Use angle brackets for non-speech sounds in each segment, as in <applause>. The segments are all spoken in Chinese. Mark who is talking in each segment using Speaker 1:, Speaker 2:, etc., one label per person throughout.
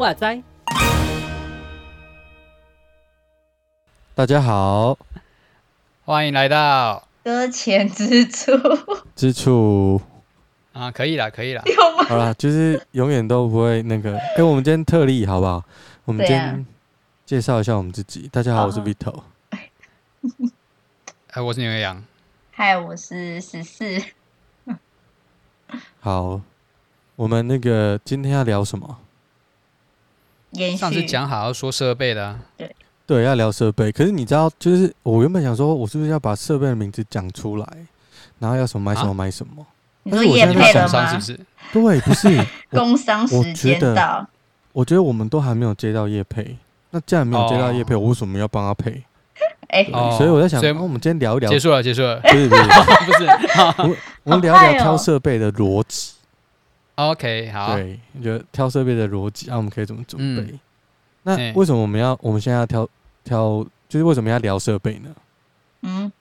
Speaker 1: 哇塞！
Speaker 2: 大家好，<laughs>
Speaker 3: 欢迎来到
Speaker 4: 搁浅之处。
Speaker 2: 之处
Speaker 3: 啊，可以啦，可以啦。<laughs>
Speaker 2: 好啦，就是永远都不会那个。<laughs> 哎、欸，我们今天特例好不好？我们今天介绍一下我们自己。大家好，我是 Vito。<laughs>
Speaker 3: 哎、呃，我是牛羊。
Speaker 4: 嗨，我是十四。
Speaker 2: 好，我们那个今天要聊什么？
Speaker 3: 上次讲好要说设备的、啊，
Speaker 4: 对
Speaker 2: 对，要聊设备。可是你知道，就是我原本想说，我是不是要把设备的名字讲出来，然后要什么买什么买什么？
Speaker 4: 你说业配了吗？
Speaker 3: 是不是？
Speaker 2: 对，不是。<laughs>
Speaker 4: 工商时间到。
Speaker 2: 我觉得我们都还没有接到叶配，那既然没有接到叶配，我为什么要帮他配？<laughs>
Speaker 4: 哎，
Speaker 2: 所以我在想，那我们今天聊一聊，
Speaker 3: 结束了，结束了。
Speaker 2: 不是不是不是，我 <laughs> 我们聊一聊挑设备的逻辑。
Speaker 3: OK，好，
Speaker 2: 对，你觉得挑设备的逻辑，那、啊、我们可以怎么准备？嗯、那为什么我们要我们现在要挑挑，就是为什么要聊设备呢？
Speaker 4: 嗯，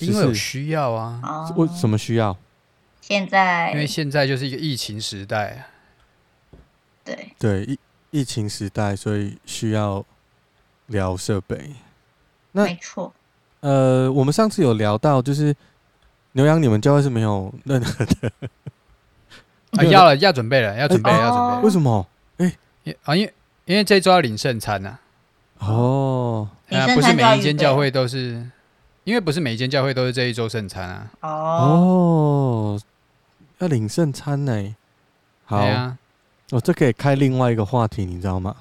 Speaker 3: 因为有需要啊。
Speaker 2: 为什么需要？
Speaker 4: 现在，
Speaker 3: 因为现在就是一个疫情时代。
Speaker 4: 对
Speaker 2: 对，疫疫情时代，所以需要聊设备。那
Speaker 4: 没错。
Speaker 2: 呃，我们上次有聊到，就是牛羊，你们教会是没有任何的。<laughs>
Speaker 3: 啊，要了，要准备了，要准备了，要准备了。
Speaker 2: 为什么？哎，
Speaker 3: 啊，因为因为这周要领圣餐呐。
Speaker 2: 哦，
Speaker 3: 不是每一间教会都是，因为不是每一间教会都是这一周圣餐啊。
Speaker 2: 哦，要领圣餐呢。好啊，哦，这可以开另外一个话题，你知道吗？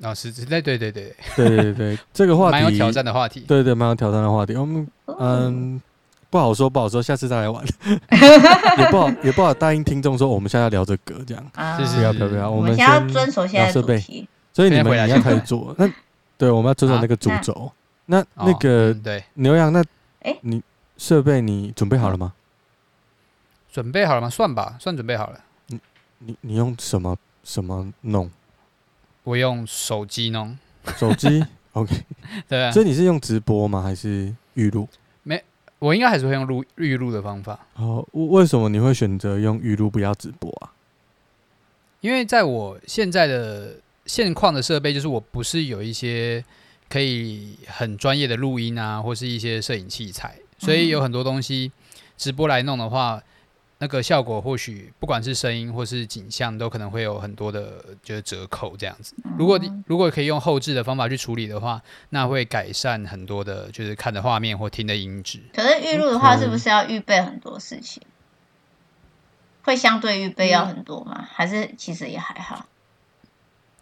Speaker 3: 哦，是，对对对对
Speaker 2: 对对对，<laughs> 这个话题
Speaker 3: 蛮有挑战的话题。
Speaker 2: 对对，蛮有挑战的话题。我们嗯。不好说，不好说，下次再来玩。<laughs> 也不好，也不好答应听众说我们现在要聊这个这样。
Speaker 4: 啊，
Speaker 2: 不要不要不要，我们
Speaker 4: 先要遵守现在的主题。
Speaker 2: 所以你们你要开始做。那对，我们要遵守那个主轴。那那个
Speaker 3: 对
Speaker 2: 牛羊，那哎，你设备你准备好了吗？
Speaker 3: 准备好了吗？算吧，算准备好了。
Speaker 2: 你你你用什么什么弄？
Speaker 3: 我用手机弄。
Speaker 2: 手机？<laughs> OK。
Speaker 3: 对。
Speaker 2: 啊所以你是用直播吗？还是预录？
Speaker 3: 没我应该还是会用录预录的方法。
Speaker 2: 哦，为什么你会选择用预录不要直播啊？
Speaker 3: 因为在我现在的现况的设备，就是我不是有一些可以很专业的录音啊，或是一些摄影器材，所以有很多东西直播来弄的话。那个效果或许不管是声音或是景象，都可能会有很多的就是折扣这样子。如果如果可以用后置的方法去处理的话，那会改善很多的，就是看的画面或听的音质。
Speaker 4: 可是预录的话，是不是要预备很多事情？会相对预备要很多吗？还是其实也还好？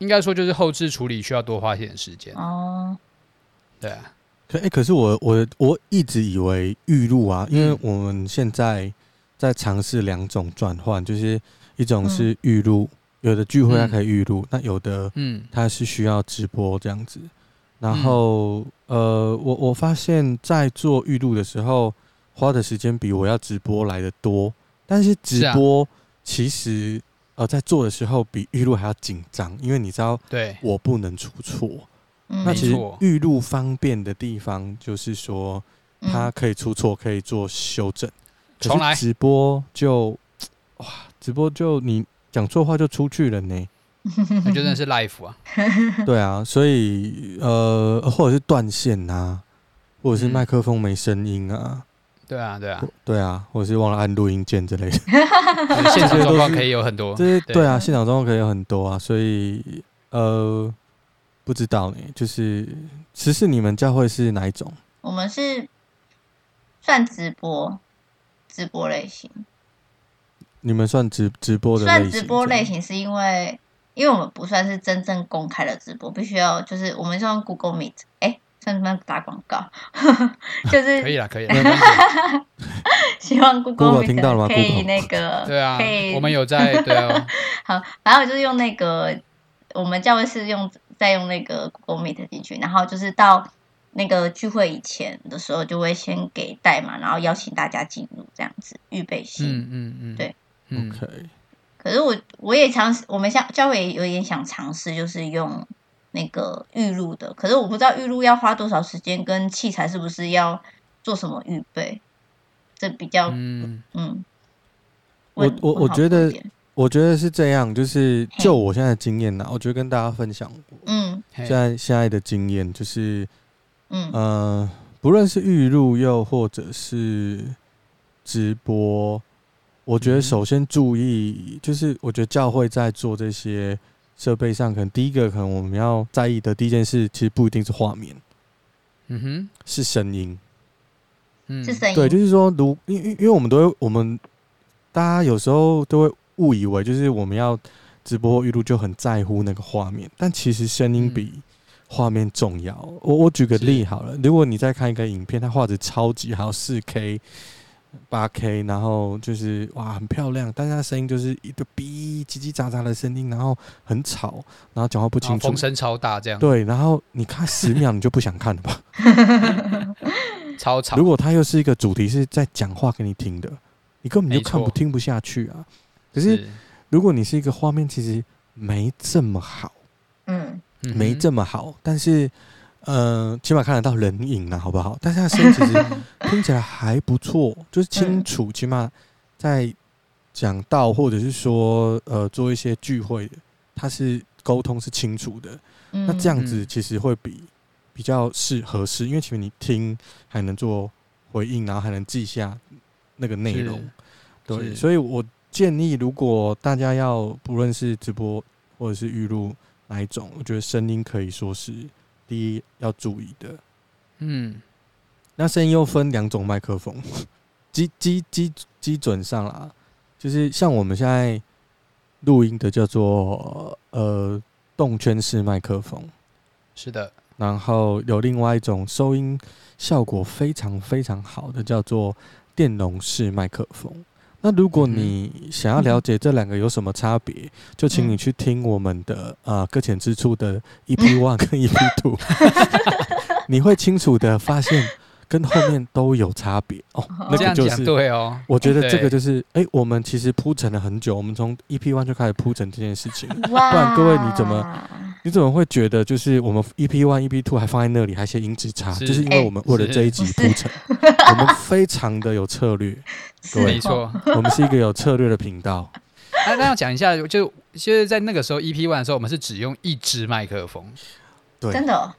Speaker 3: 应该说就是后置处理需要多花一点时间
Speaker 4: 哦。
Speaker 3: 对啊。
Speaker 2: 可哎，可是我我我一直以为预录啊，因为我们现在。在尝试两种转换，就是一种是预录，嗯、有的聚会它可以预录，嗯、那有的嗯，它是需要直播这样子。然后、嗯、呃，我我发现，在做预录的时候，花的时间比我要直播来的多。但是直播其实、啊、呃，在做的时候比预录还要紧张，因为你知道，
Speaker 3: 对，
Speaker 2: 我不能出错。
Speaker 4: 嗯、
Speaker 2: 那其实预录方便的地方，就是说它可以出错，可以做修正。重来直播就哇，直播就你讲错话就出去了呢，
Speaker 3: 那就真的是 life 啊。<laughs>
Speaker 2: 对啊，所以呃，或者是断线啊，或者是麦克风没声音啊。
Speaker 3: 对啊，对啊，
Speaker 2: 对啊，或者是忘了按录音键之类的。<laughs>
Speaker 3: 现场状况可以有很多。
Speaker 2: 对 <laughs> 对啊，现场状况可以有很多啊，所以呃，不知道呢，就是其实你们教会是哪一种？
Speaker 4: 我们是算直播。直播类型，
Speaker 2: 你们算直直播的类型？
Speaker 4: 算直播类型是因为，因为我们不算是真正公开的直播，必须要就是我们是用 Google Meet，哎、欸，算什么打广告？<laughs> 就是
Speaker 3: 可以了，可以了。<laughs>
Speaker 4: 希望 Google Meet
Speaker 2: 听到了吗？
Speaker 4: 可以那个，
Speaker 3: 对啊，
Speaker 4: 可以，
Speaker 3: 我们有在对啊。<laughs>
Speaker 4: 好，反正我就是用那个，我们教会是用再用那个 Google Meet 进去，然后就是到。那个聚会以前的时候，就会先给代码，然后邀请大家进入这样子预备性。
Speaker 3: 嗯嗯嗯，
Speaker 4: 对
Speaker 2: ，OK。
Speaker 4: 可是我我也尝试，我们像教会也有点想尝试，就是用那个预录的。可是我不知道预录要花多少时间，跟器材是不是要做什么预备？这比较嗯嗯。
Speaker 2: 我我我觉得我觉得是这样，就是就我现在的经验呢，我觉得跟大家分享。嗯，现在现在的经验就是，嗯呃，不论是预录又或者是直播。我觉得首先注意，就是我觉得教会在做这些设备上，可能第一个可能我们要在意的第一件事，其实不一定是画面，嗯哼，是声音，
Speaker 4: 嗯，是声音，
Speaker 2: 对，就是说，如因因因为我们都会，我们大家有时候都会误以为，就是我们要直播预录就很在乎那个画面，但其实声音比画面重要。我我举个例好了，如果你在看一个影片，它画质超级好，四 K。八 K，然后就是哇，很漂亮，但是它声音就是一个哔叽叽喳喳的声音，然后很吵，然后讲话不清楚，
Speaker 3: 风声超大，这样
Speaker 2: 对，然后你看十秒，你就不想看了吧？<laughs> <laughs>
Speaker 3: 超吵。
Speaker 2: 如果它又是一个主题是在讲话给你听的，你根本就看不听不下去啊。可是如果你是一个画面，其实没这么好，嗯，没这么好，但是。呃，起码看得到人影了，好不好？但是他声音其实听起来还不错，就是清楚，起码在讲到或者是说呃做一些聚会的，他是沟通是清楚的。那这样子其实会比比较适合适，因为其实你听还能做回应，然后还能记下那个内容。对，所以我建议，如果大家要不论是直播或者是预录哪一种，我觉得声音可以说是。第一要注意的，嗯，那声音又分两种麦克风，基基基基准上啦，就是像我们现在录音的叫做呃动圈式麦克风，
Speaker 3: 是的，
Speaker 2: 然后有另外一种收音效果非常非常好的叫做电容式麦克风。那如果你想要了解这两个有什么差别，就请你去听我们的啊搁浅之处的 EP One 跟 EP Two，<laughs> 你会清楚的发现跟后面都有差别哦。<laughs> 那个就是
Speaker 3: 对哦，
Speaker 2: 我觉得这个就是哎、欸，我们其实铺陈了很久，我们从 EP One 就开始铺陈这件事情，不然各位你怎么？你怎么会觉得就是我们 EP one EP two 还放在那里，还写音质差？就是因为我们为了这一集铺陈，<laughs> 我们非常的有策略。对，
Speaker 3: 没错，
Speaker 2: 我们是一个有策略的频道。<laughs>
Speaker 3: 那那要讲一下，就就是在那个时候 EP one 的时候，我们是只用一支麦克风。
Speaker 2: 对，
Speaker 4: 真的，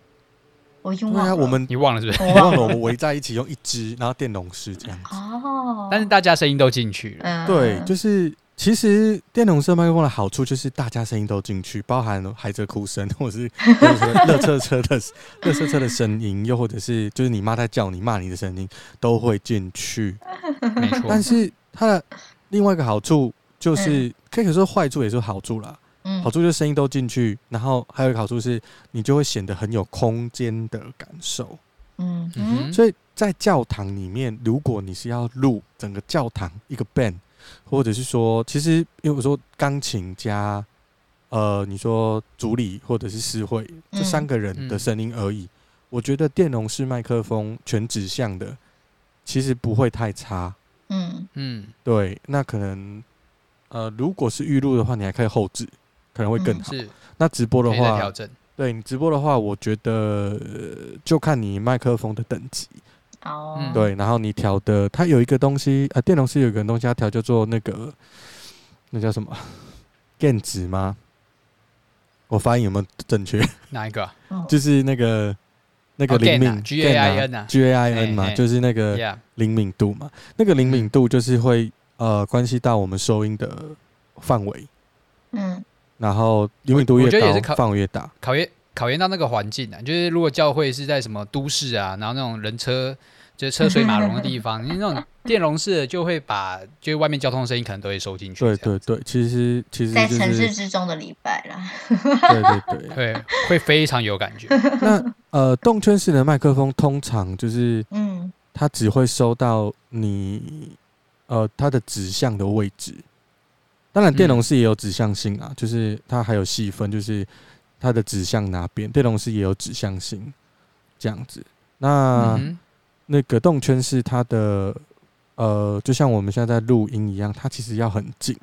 Speaker 4: 我用忘了。
Speaker 2: 我们
Speaker 3: 你忘了是不是？
Speaker 2: 我忘了，我们围在一起用一支，然后电容式这样子。
Speaker 4: 哦。
Speaker 3: 但是大家声音都进去了。
Speaker 2: 嗯对，就是。其实电容式麦克风的好处就是大家声音都进去，包含孩子哭声，或者是 <laughs> 乐车车的乐车车的声音，又或者是就是你妈在叫你骂你的声音都会进去。
Speaker 3: 没错。
Speaker 2: 但是它的另外一个好处就是，可以说坏处也是好处啦。好处就是声音都进去，然后还有一个好处是，你就会显得很有空间的感受。嗯嗯。所以在教堂里面，如果你是要录整个教堂一个 band。或者是说，其实因为我说钢琴加，呃，你说主理或者是司会这三个人的声音而已。我觉得电容式麦克风全指向的，其实不会太差。嗯嗯，对，那可能，呃，如果是预录的话，你还可以后制，可能会更好。那直播的话，对你直播的话，我觉得就看你麦克风的等级。哦，oh. 对，然后你调的，它有一个东西，呃，电容是有一个东西要调，叫做那个，那叫什么？<laughs> gain 值吗？我发音有没有正确？
Speaker 3: 哪一个？
Speaker 2: 就是那个那个灵敏
Speaker 3: G A I N 啊
Speaker 2: ，G A I N 嘛，就是那个灵敏度嘛。那个灵敏度就是会呃关系到我们收音的范围。嗯，然后灵敏度越高，范围越大。
Speaker 3: 考验考验到那个环境啊，就是如果教会是在什么都市啊，然后那种人车。就是车水马龙的地方，<laughs> 你那种电容式的就会把，就是外面交通的声音可能都会收进去。
Speaker 2: 对对对，其实其实、
Speaker 4: 就是、在城市之中的礼拜啦。
Speaker 2: 对 <laughs> 对对，
Speaker 3: 会会非常有感觉。<laughs>
Speaker 2: 那呃，动圈式的麦克风通常就是，嗯，它只会收到你呃它的指向的位置。当然，电容式也有指向性啊，嗯、就是它还有细分，就是它的指向哪边。电容式也有指向性，这样子。那、嗯那个动圈是它的，呃，就像我们现在在录音一样，它其实要很近，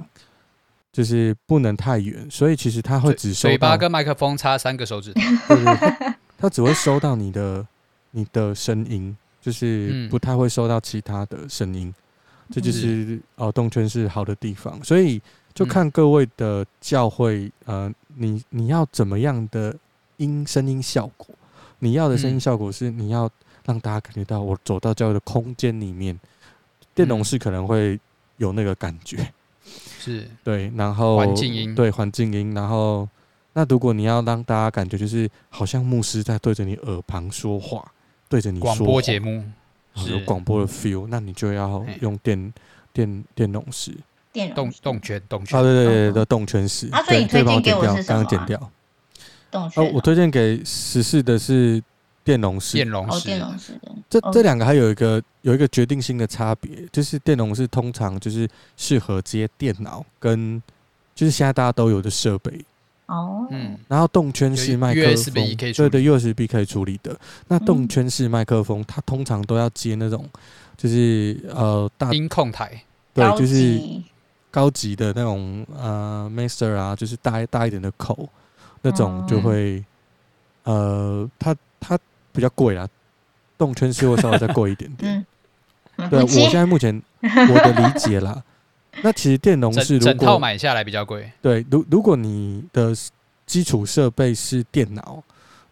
Speaker 2: 就是不能太远，所以其实它会只收
Speaker 3: 嘴巴跟麦克风差三个手指头，
Speaker 2: 对对对，<laughs> 它只会收到你的你的声音，就是不太会收到其他的声音，嗯、这就是哦动圈是好的地方，所以就看各位的教会，呃，你你要怎么样的音声音效果，你要的声音效果是你要让大家感觉到我走到教会的空间里面，电容式可能会有那个感觉。
Speaker 3: 是。
Speaker 2: 对，然后环境音，对环境音，然后那如果你要让大家感觉就是好像牧师在对着你耳旁说话，对着你说
Speaker 3: 广播节目，
Speaker 2: 有广播的 feel，那你就要用电电电容式，
Speaker 4: 电
Speaker 3: 动动圈动圈
Speaker 2: 啊，对对对的动圈式。
Speaker 4: 啊，所以你推荐给我是什么？
Speaker 2: 刚刚剪掉。
Speaker 4: 动圈。
Speaker 2: 哦，我推荐给十四的是。电容式，
Speaker 3: 电容式，
Speaker 4: 电容式的。
Speaker 2: 这这两个还有一个有一个决定性的差别，就是电容式通常就是适合接电脑跟就是现在大家都有的设备
Speaker 4: 哦，
Speaker 2: 嗯，然后动圈式麦克风，对对，USB 可以处理的。那动圈式麦克风，它通常都要接那种就是呃大
Speaker 3: 音控台，
Speaker 2: 对，就是高级的那种呃 Master 啊，就是大大一点的口那种就会呃它它。比较贵啦，动圈是会稍微再贵一点点。<laughs> 嗯，对，我现在目前我的理解啦，<laughs> 那其实电容是如果
Speaker 3: 整套买下来比较贵。
Speaker 2: 对，如如果你的基础设备是电脑，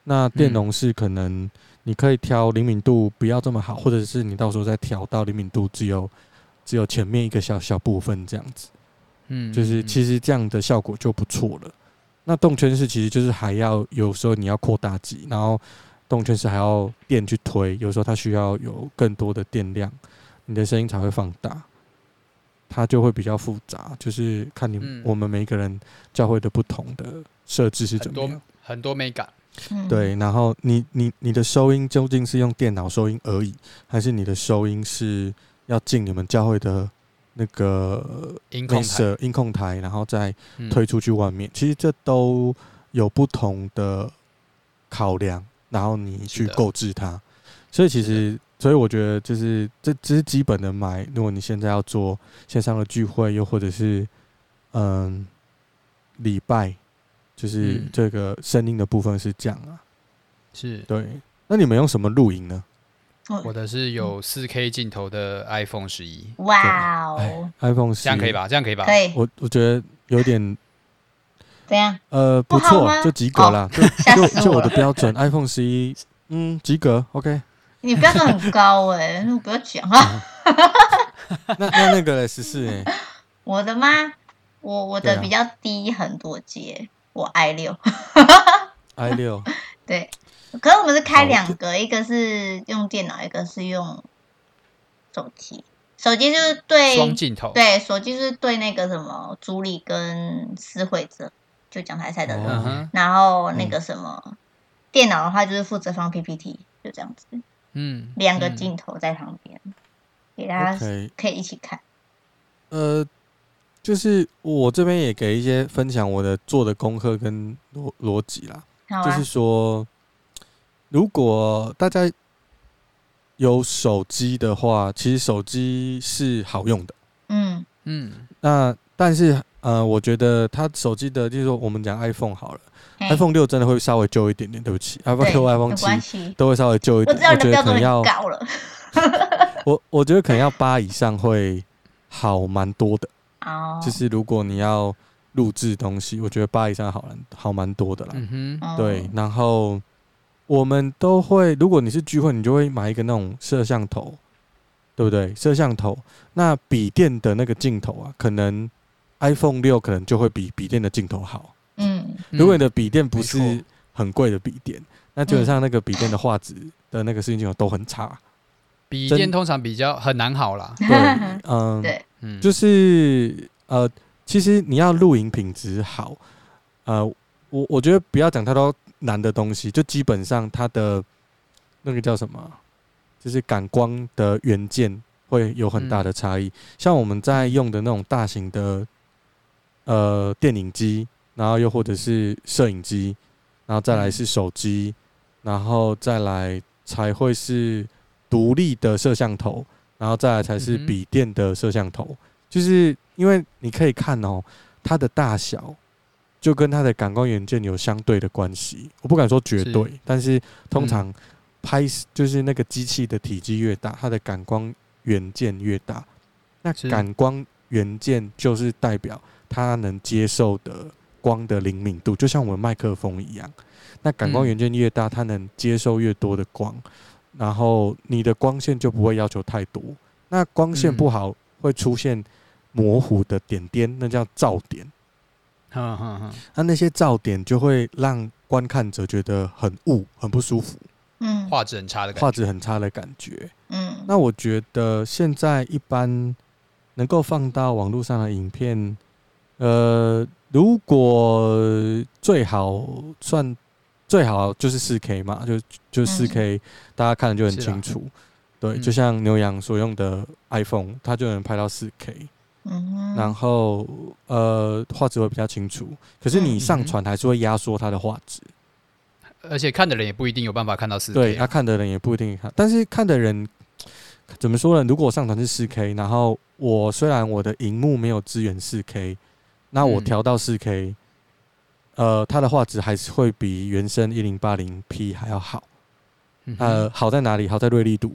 Speaker 2: 那电容是可能你可以调灵敏度不要这么好，或者是你到时候再调到灵敏度只有只有前面一个小小部分这样子。嗯，就是其实这样的效果就不错了。那动圈式其实就是还要有时候你要扩大机，然后。动圈式还要电去推，有时候它需要有更多的电量，你的声音才会放大，它就会比较复杂。就是看你、嗯、我们每一个人教会的不同的设置是怎么样，很多
Speaker 3: 很多美感。
Speaker 2: 对，然后你你你的收音究竟是用电脑收音而已，还是你的收音是要进你们教会的那个
Speaker 3: 音控台，
Speaker 2: 音控台，然后再推出去外面？嗯、其实这都有不同的考量。然后你去购置它，所以其实，所以我觉得就是这只是基本的买。如果你现在要做线上的聚会，又或者是嗯礼拜，就是这个声音的部分是这样啊。
Speaker 3: 是
Speaker 2: 对。那你们用什么录音呢？
Speaker 3: 我的是有四 K 镜头的 iPhone 十一。
Speaker 4: 哇哦
Speaker 2: ！iPhone 十一，
Speaker 3: 这样可以吧？这样可以吧？
Speaker 4: 可以。
Speaker 3: 我
Speaker 2: 我觉得有点。
Speaker 4: 怎样？
Speaker 2: 呃，不错，就及格了。就 <laughs> 就就我的标准，iPhone 十一，嗯，及格，OK。
Speaker 4: 你标准很高哎，那不要讲啊。<laughs>
Speaker 2: 那那那个十四哎，
Speaker 4: 我的吗？我我的比较低很多阶，我 i 六。<laughs>
Speaker 2: i 六。
Speaker 4: 对，可是我们是开两个，一个是用电脑，一个是用手机。手机就是对
Speaker 3: 双镜头，
Speaker 4: 对，手机是对那个什么主理跟司会者。就讲台赛的人，然后那个什么电脑的话，就是负责放 PPT，就这样子。嗯，两个镜头在旁边，给大家可以一起看。
Speaker 2: 呃，就是我这边也给一些分享我的做的功课跟逻逻辑啦。就是说，如果大家有手机的话，其实手机是好用的。嗯嗯，那但是。呃，我觉得他手机的，就是说我们讲 iPhone 好了，iPhone 六真的会稍微旧一点点，对不起，iPhone 六、iPhone 七都会稍微旧一点。我觉得可能要 <laughs> 我我觉得可能要八以上会好蛮多的。哦，就是如果你要录制东西，我觉得八以上好好蛮多的啦。嗯哼，对。然后我们都会，如果你是聚会，你就会买一个那种摄像头，对不对？摄像头，那笔电的那个镜头啊，可能。iPhone 六可能就会比笔电的镜头好。嗯，如果你的笔电不是很贵的笔电，那基本上那个笔电的画质的那个视镜镜头都很差。
Speaker 3: 笔电通常比较很难好啦。<laughs>
Speaker 2: 对，嗯，对，就是呃，其实你要录影品质好，呃，我我觉得不要讲太多难的东西，就基本上它的那个叫什么，就是感光的元件会有很大的差异。像我们在用的那种大型的。呃，电影机，然后又或者是摄影机，然后再来是手机，然后再来才会是独立的摄像头，然后再来才是笔电的摄像头。就是因为你可以看哦，它的大小就跟它的感光元件有相对的关系。我不敢说绝对，是但是通常拍就是那个机器的体积越大，它的感光元件越大。那感光元件就是代表它能接受的光的灵敏度，就像我们麦克风一样。那感光元件越大，它能接受越多的光，然后你的光线就不会要求太多。那光线不好会出现模糊的点点，那叫噪点。那那些噪点就会让观看者觉得很雾、很不舒服。
Speaker 3: 嗯，画质很差的感觉。
Speaker 2: 画质很差的感觉。嗯，那我觉得现在一般能够放到网络上的影片，呃，如果最好算。最好就是四 K 嘛，就就四 K，嗯、大家看的就很清楚。啊、对，嗯、就像牛羊所用的 iPhone，它就能拍到四 K。嗯哼。然后呃，画质会比较清楚。可是你上传还是会压缩它的画质。
Speaker 3: 而且看的人也不一定有办法看到四 K。
Speaker 2: 对，他看的人也不一定看，但是看的人怎么说呢？如果我上传是四 K，然后我虽然我的荧幕没有支援四 K，那我调到四 K。嗯呃，它的画质还是会比原生一零八零 P 还要好。呃，好在哪里？好在锐利度。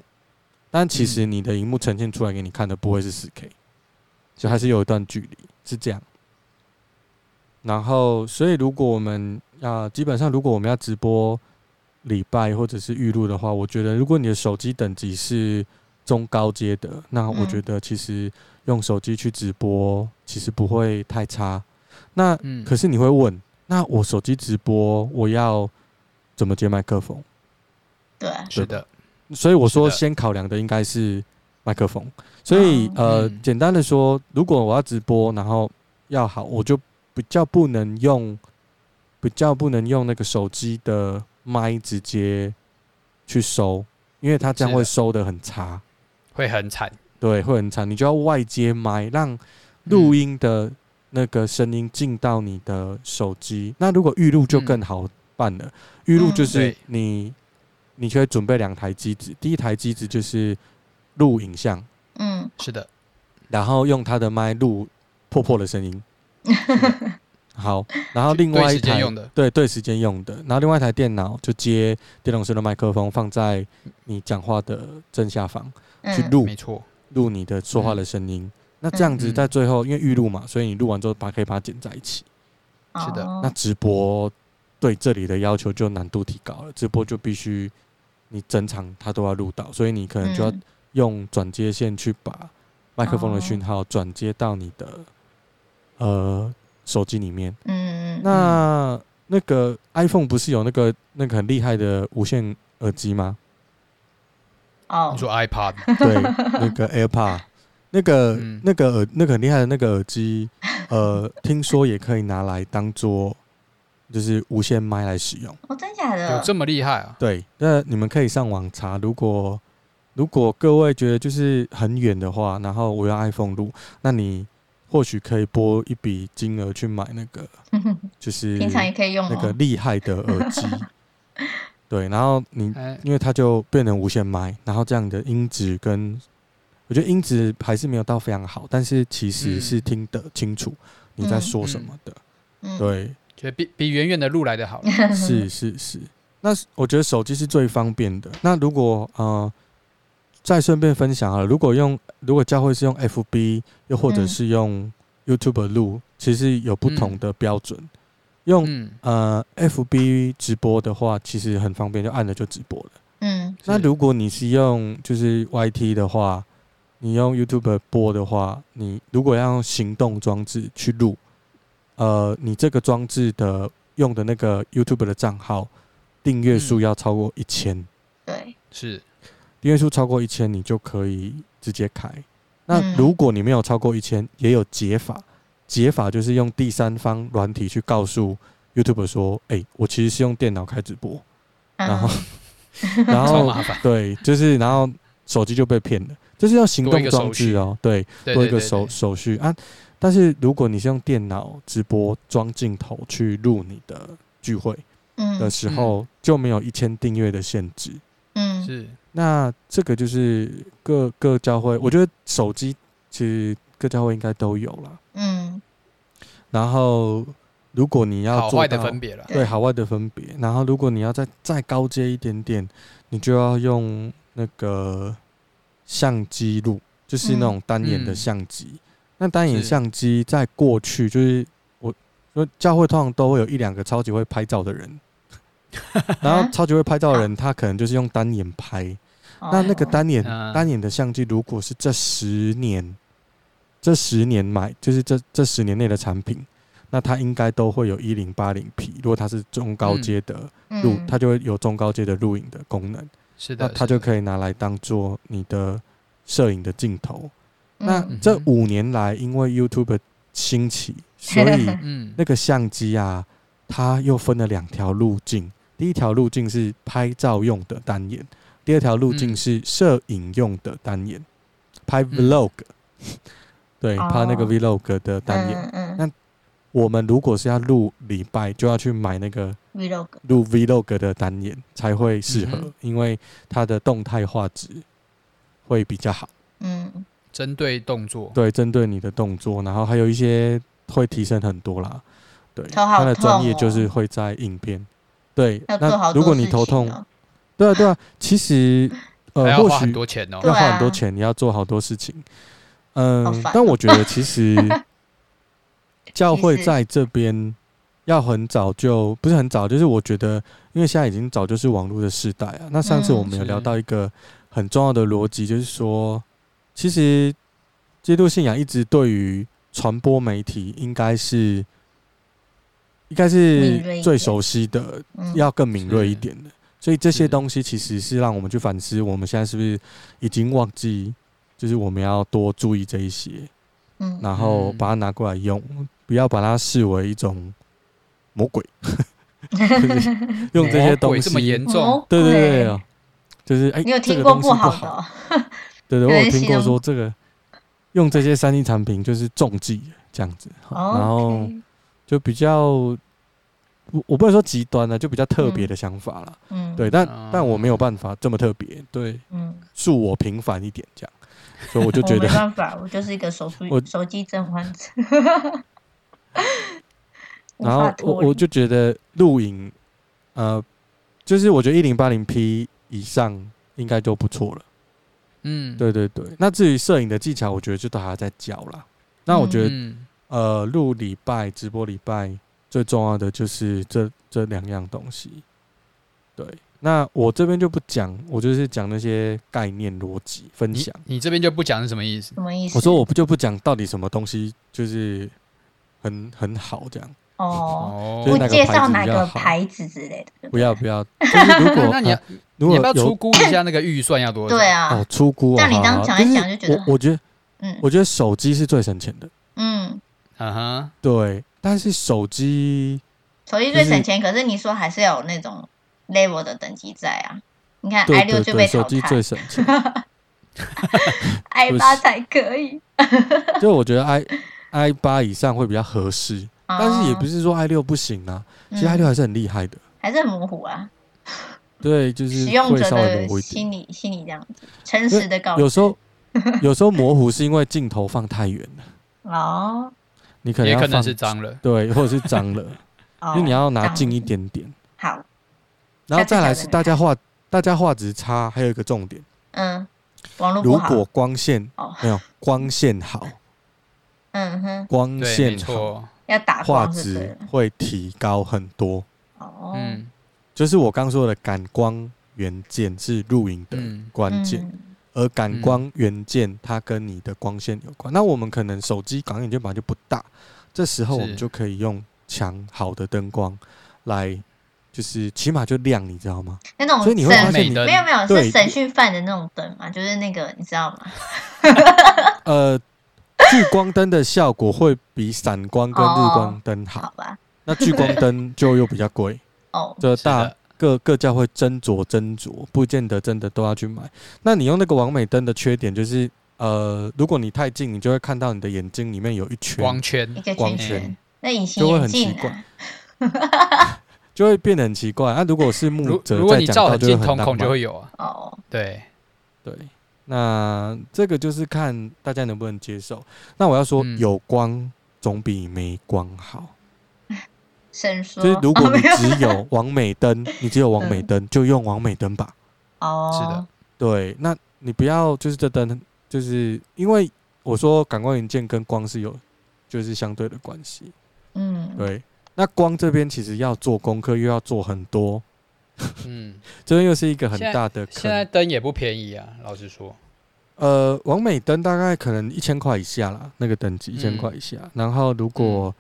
Speaker 2: 但其实你的荧幕呈现出来给你看的不会是四 K，就还是有一段距离，是这样。然后，所以如果我们要基本上，如果我们要直播礼拜或者是预录的话，我觉得如果你的手机等级是中高阶的，那我觉得其实用手机去直播其实不会太差。那可是你会问？那我手机直播，我要怎么接麦克风？
Speaker 4: 对，
Speaker 3: 是的。
Speaker 2: 所以我说，先考量的应该是麦克风。所以呃，简单的说，如果我要直播，然后要好，我就比较不能用，比较不能用那个手机的麦直接去收，因为它这样会收的很差，
Speaker 3: 会很惨。
Speaker 2: 对，会很惨。你就要外接麦，让录音的。那个声音进到你的手机，那如果预录就更好办了。预录、嗯、就是你，嗯、你可以准备两台机子，第一台机子就是录影像，
Speaker 3: 嗯，是的，
Speaker 2: 然后用他的麦录破破的声音，<laughs> 好，然后另外一台对对时间用的，然后另外一台电脑就接电动式的麦克风放在你讲话的正下方、嗯、去录，没错，录你的说话的声音。嗯。那这样子在最后，因为预录嘛，所以你录完之后把可以把它剪在一起。
Speaker 3: 是的。
Speaker 2: 那直播对这里的要求就难度提高了，直播就必须你整场它都要录到，所以你可能就要用转接线去把麦克风的讯号转接到你的呃手机里面。嗯。那那个 iPhone 不是有那个那个很厉害的无线耳机吗？
Speaker 3: 哦。你说 iPod？<laughs>
Speaker 2: 对，那个 AirPod。那个、嗯、那个耳那个很厉害的那个耳机，呃，听说也可以拿来当做就是无线麦来使用。
Speaker 4: 哦，真假的？
Speaker 3: 有这么厉害啊？
Speaker 2: 对，那你们可以上网查。如果如果各位觉得就是很远的话，然后我用 iPhone 录，那你或许可以拨一笔金额去买那个，<laughs> 就是
Speaker 4: 平常也可以用
Speaker 2: 那个厉害的耳机。<laughs> 对，然后你因为它就变成无线麦，然后这样的音质跟。我觉得音质还是没有到非常好，但是其实是听得清楚你在说什么的。嗯嗯、对，
Speaker 3: 觉得比比远远的录来的好。<laughs>
Speaker 2: 是是是。那我觉得手机是最方便的。那如果呃，再顺便分享啊，如果用如果教会是用 FB，又或者是用 YouTube 录，其实有不同的标准。嗯、用呃 FB 直播的话，其实很方便，就按了就直播了。嗯。那如果你是用就是 YT 的话，你用 YouTube 播的话，你如果要用行动装置去录，呃，你这个装置的用的那个 YouTube 的账号订阅数要超过一千，嗯，
Speaker 4: 对，
Speaker 3: 是
Speaker 2: 订阅数超过一千，你就可以直接开。那如果你没有超过一千，也有解法，解法就是用第三方软体去告诉 YouTube 说，哎、欸，我其实是用电脑开直播，然后，嗯、然后 <laughs> 对，就是然后手机就被骗了。就是要行动装置哦，对，多一个手手续啊。但是如果你是用电脑直播装镜头去录你的聚会的时候，就没有一千订阅的限制。嗯，是。那这个就是各各教会，我觉得手机其实各教会应该都有了。嗯。然后如果你要做
Speaker 3: 好坏的分别了，
Speaker 2: 对好坏的分别，然后如果你要再再高阶一点点，你就要用那个相机录，就是那种单眼的相机。嗯、那单眼相机在过去就是我说教会通常都会有一两个超级会拍照的人，<laughs> 然后超级会拍照的人他可能就是用单眼拍。那那个单眼单眼的相机，如果是这十年这十年买，就是这这十年内的产品，那它应该都会有一零八零 P。如果它是中高阶的录，它就会有中高阶的录影的功能。
Speaker 3: 是的，
Speaker 2: 那它就可以拿来当做你的摄影的镜头。那这五年来，因为 YouTube 的兴起，所以 <laughs> 那个相机啊，它又分了两条路径。第一条路径是拍照用的单眼。第二条路径是摄影用的单眼，嗯、拍 vlog，、嗯、<laughs> 对，哦、拍那个 vlog 的单眼。嗯嗯、那我们如果是要录礼拜，就要去买那个 vlog 录 vlog 的单眼才会适合，嗯、因为它的动态画质会比较好。嗯，
Speaker 3: 针对动作，
Speaker 2: 对，针对你的动作，然后还有一些会提升很多啦。对，他的专业就是会在影片。对，那如果你头痛。对啊，对啊，其实呃，或许要花很多钱，要花很多钱，你要做好多事情。嗯，但我觉得 <laughs> 其实教会在这边要很早就不是很早，就是我觉得，因为现在已经早就是网络的时代啊。那上次我们有聊到一个很重要的逻辑，就是说，其实基督信仰一直对于传播媒体应该是应该是最熟悉的，要更敏锐一点的。所以这些东西其实是让我们去反思，我们现在是不是已经忘记，就是我们要多注意这一些，嗯，然后把它拿过来用，不要把它视为一种魔鬼，<laughs> 用这些东西
Speaker 3: 这么严重，
Speaker 2: 对对对，就是哎，你有听过不好的？对对，我有听过说这个用这些三 D 产品就是中计这样子，然后就比较。我我不能说极端的，就比较特别的想法了。嗯，对，但但我没有办法这么特别，对，嗯，恕我平凡一点这样，所以我就觉得没办
Speaker 4: 法，我就是一个手机 <laughs> 手机症患者。<laughs>
Speaker 2: 然后我我就觉得录影，呃，就是我觉得一零八零 P 以上应该就不错了。嗯，对对对。那至于摄影的技巧，我觉得就都还在教啦。那我觉得，呃，录礼拜直播礼拜。最重要的就是这这两样东西，对。那我这边就不讲，我就是讲那些概念逻辑分享。
Speaker 3: 你，你这边就不讲是什么意思？
Speaker 4: 什么意思？
Speaker 2: 我说我不就不讲到底什么东西就是很很好这样。
Speaker 4: 哦，不介绍哪个牌子之类的。
Speaker 2: 不要不要，就是如果 <laughs>
Speaker 3: 那你要如果要不要出估一下那个预算要多少？
Speaker 4: 对啊，
Speaker 2: 哦，出估。
Speaker 4: 那你刚讲一讲就觉得，
Speaker 2: 我我觉得，嗯，我觉得手机是最省钱的。
Speaker 3: 嗯，啊哈，
Speaker 2: 对。但是手机，
Speaker 4: 手机最省钱，可是你说还是要有那种 level 的等级在啊。你看 i 六就被淘汰，手机最省钱，<laughs> i 八才可以。<laughs>
Speaker 2: 就我觉得 i i 八以上会比较合适，但是也不是说 i 六不行啊。其实 i 六还是很厉害的，
Speaker 4: 还是很模糊啊。
Speaker 2: 对，就是
Speaker 4: 使用者的心理心理这样子，诚实的告诉。
Speaker 2: 有时候有时候模糊是因为镜头放太远了。<laughs> 哦。你可能
Speaker 3: 也可能是脏了，
Speaker 2: 对，或者是脏了，<laughs> 因为你要拿近一点点。
Speaker 4: 好，
Speaker 2: 然后再来是大家画，大家画质差，还有一个重点，
Speaker 4: 嗯，网络
Speaker 2: 如果光线没有光线好，
Speaker 4: 嗯哼，
Speaker 2: 光线好，
Speaker 4: 要打
Speaker 2: 画质会提高很多。哦，嗯，就是我刚说的感光元件是录影的关键。而感光元件它跟你的光线有关，嗯、那我们可能手机感光元件本来就不大，这时候我们就可以用强好的灯光来，就是起码就亮，你知道吗？
Speaker 4: 那种
Speaker 2: 所以你会发现你，
Speaker 4: 没有没有对是审讯犯的那种灯嘛，就是那个你知道吗？<laughs>
Speaker 2: 呃，聚光灯的效果会比闪光跟日光灯好，哦、好吧？那聚光灯就又比较贵 <laughs> 哦，这大。各各教会斟酌斟酌，不见得真的都要去买。那你用那个完美灯的缺点就是，呃，如果你太近，你就会看到你的眼睛里面有一圈
Speaker 3: 光圈，
Speaker 2: 光圈，
Speaker 4: 那隐形
Speaker 2: 就会很奇怪，<laughs> 就会变得很奇怪。那、啊、如果是木泽，如果你照很近，瞳孔就会有啊。
Speaker 3: 哦，对
Speaker 2: 对，那这个就是看大家能不能接受。那我要说，有光总比没光好。
Speaker 4: 伸缩
Speaker 2: 就是如果你只有王美灯，你只有王美灯，<laughs> 就用王美灯吧。
Speaker 4: 哦，
Speaker 3: 是的，
Speaker 2: 对，那你不要就是这灯，就是因为我说感光元件跟光是有就是相对的关系。
Speaker 4: 嗯，
Speaker 2: 对。那光这边其实要做功课，又要做很多。
Speaker 3: 嗯，<laughs>
Speaker 2: 这边又是一个很大的坑。
Speaker 3: 现在灯也不便宜啊，老实说。
Speaker 2: 呃，王美灯大概可能一千块以下啦，那个等级一千块以下。
Speaker 3: 嗯、
Speaker 2: 然后如果、嗯、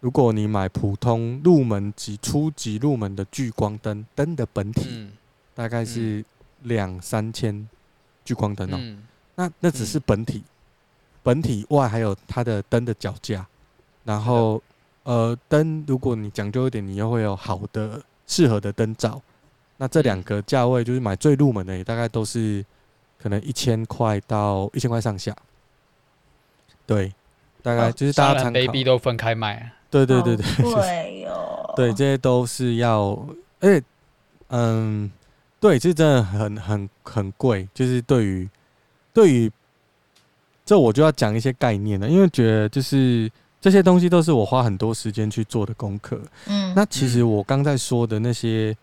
Speaker 2: 如果你买普通入门级、初级入门的聚光灯，灯的本体、嗯、大概是两三千聚光灯哦、那那只是本体，嗯、本体外还有它的灯的脚架。然后的呃，灯如果你讲究一点，你又会有好的适合的灯罩。那这两个价位就是买最入门的，也大概都是。可能一千块到一千块上下，对，大概就是大家参考。
Speaker 3: baby 都分开卖，
Speaker 2: 对对对对，
Speaker 4: 对哦，
Speaker 2: 对，这些都是要，而且，嗯，<laughs> 对，这真的很很很贵。就是对于对于这，我就要讲一些概念了，因为觉得就是这些东西都是我花很多时间去做的功课。嗯，那其实我刚才说的那些，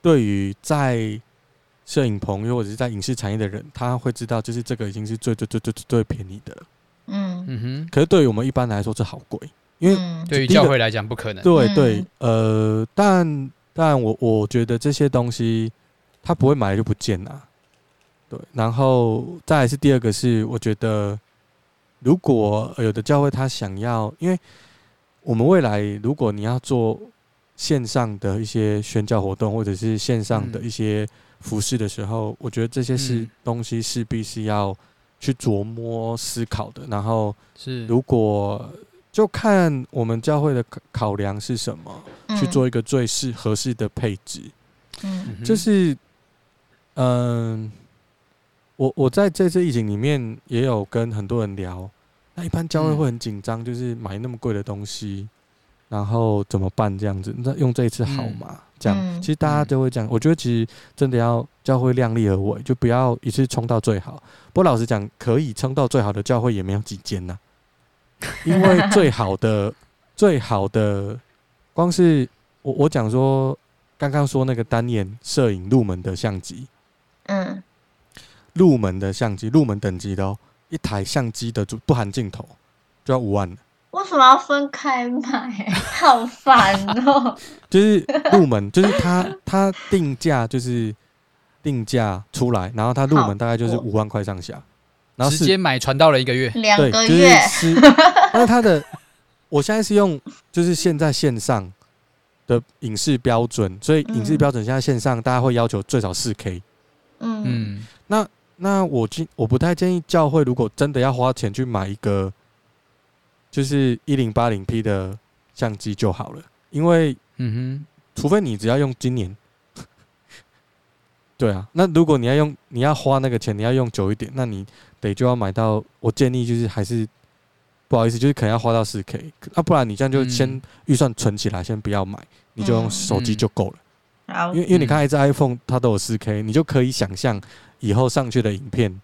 Speaker 2: 对于在摄影棚又或者是在影视产业的人，他会知道，就是这个已经是最最最最最最便宜的了。嗯嗯哼。可是对于我们一般来说，这好贵，因为
Speaker 3: 对于教会来讲不可能。
Speaker 2: 对对，呃，但但我我觉得这些东西，他不会买了就不见啊。对，然后再来是第二个是，我觉得如果有的教会他想要，因为我们未来如果你要做线上的一些宣教活动，或者是线上的一些。服饰的时候，我觉得这些是东西势必是要去琢磨思考的。然后是如果就看我们教会的考量是什么，去做一个最适合适的配置。嗯，就是嗯，我我在这次疫情里面也有跟很多人聊，那一般教会会很紧张，就是买那么贵的东西，然后怎么办？这样子，那用这一次好吗？这样，其实大家都会讲。我觉得其实真的要教会量力而为，就不要一次冲到最好。不过老实讲，可以冲到最好的教会也没有几间呐。<laughs> 因为最好的、最好的，光是我我讲说，刚刚说那个单眼摄影入门的相机，嗯，入门的相机，入门等级的哦，一台相机的主不含镜头就要五万。
Speaker 4: 为什么要分开买？<laughs> 好烦哦！
Speaker 2: 就是入门，就是他他 <laughs> 定价就是定价出来，然后他入门大概就是五万块上下，然后
Speaker 3: 直接买传到了一个月，
Speaker 4: 两个月。
Speaker 2: 但是他的，我现在是用就是现在线上的影视标准，所以影视标准现在线上大家会要求最少四 K。嗯嗯，那那我建我不太建议教会如果真的要花钱去买一个。就是一零八零 P 的相机就好了，因为嗯哼，除非你只要用今年，<laughs> 对啊，那如果你要用，你要花那个钱，你要用久一点，那你得就要买到。我建议就是还是不好意思，就是可能要花到四 K，那不然你这样就先预算存起来，先不要买，你就用手机就够了。好，因为因为你看一只 iPhone 它都有四 K，你就可以想象以后上去的影片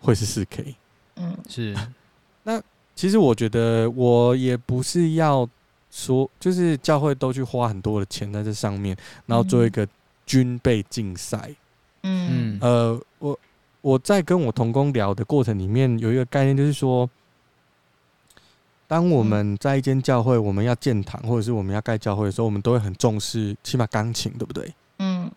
Speaker 2: 会是四 K。
Speaker 3: 嗯，是 <laughs>
Speaker 2: 那。其实我觉得我也不是要说，就是教会都去花很多的钱在这上面，然后做一个军备竞赛。嗯，呃，我我在跟我同工聊的过程里面，有一个概念，就是说，当我们在一间教会，我们要建堂或者是我们要盖教会的时候，我们都会很重视，起码钢琴，对不对？嗯，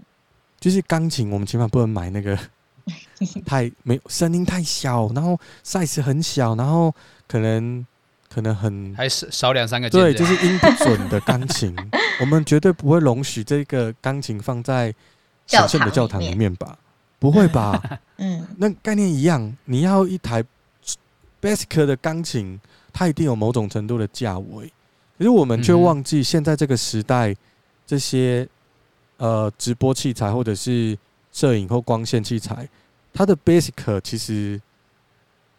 Speaker 2: 就是钢琴，我们起码不能买那个 <laughs> 太没有声音太小，然后 size 很小，然后。可能可能很
Speaker 3: 还是少两三个
Speaker 2: 对，就是音不准的钢琴，<laughs> 我们绝对不会容许这个钢琴放在小圣的教堂里面吧？不会吧？<laughs> 嗯，那概念一样，你要一台 basic 的钢琴，它一定有某种程度的价位，可是我们却忘记现在这个时代，这些呃直播器材或者是摄影或光线器材，它的 basic 其实。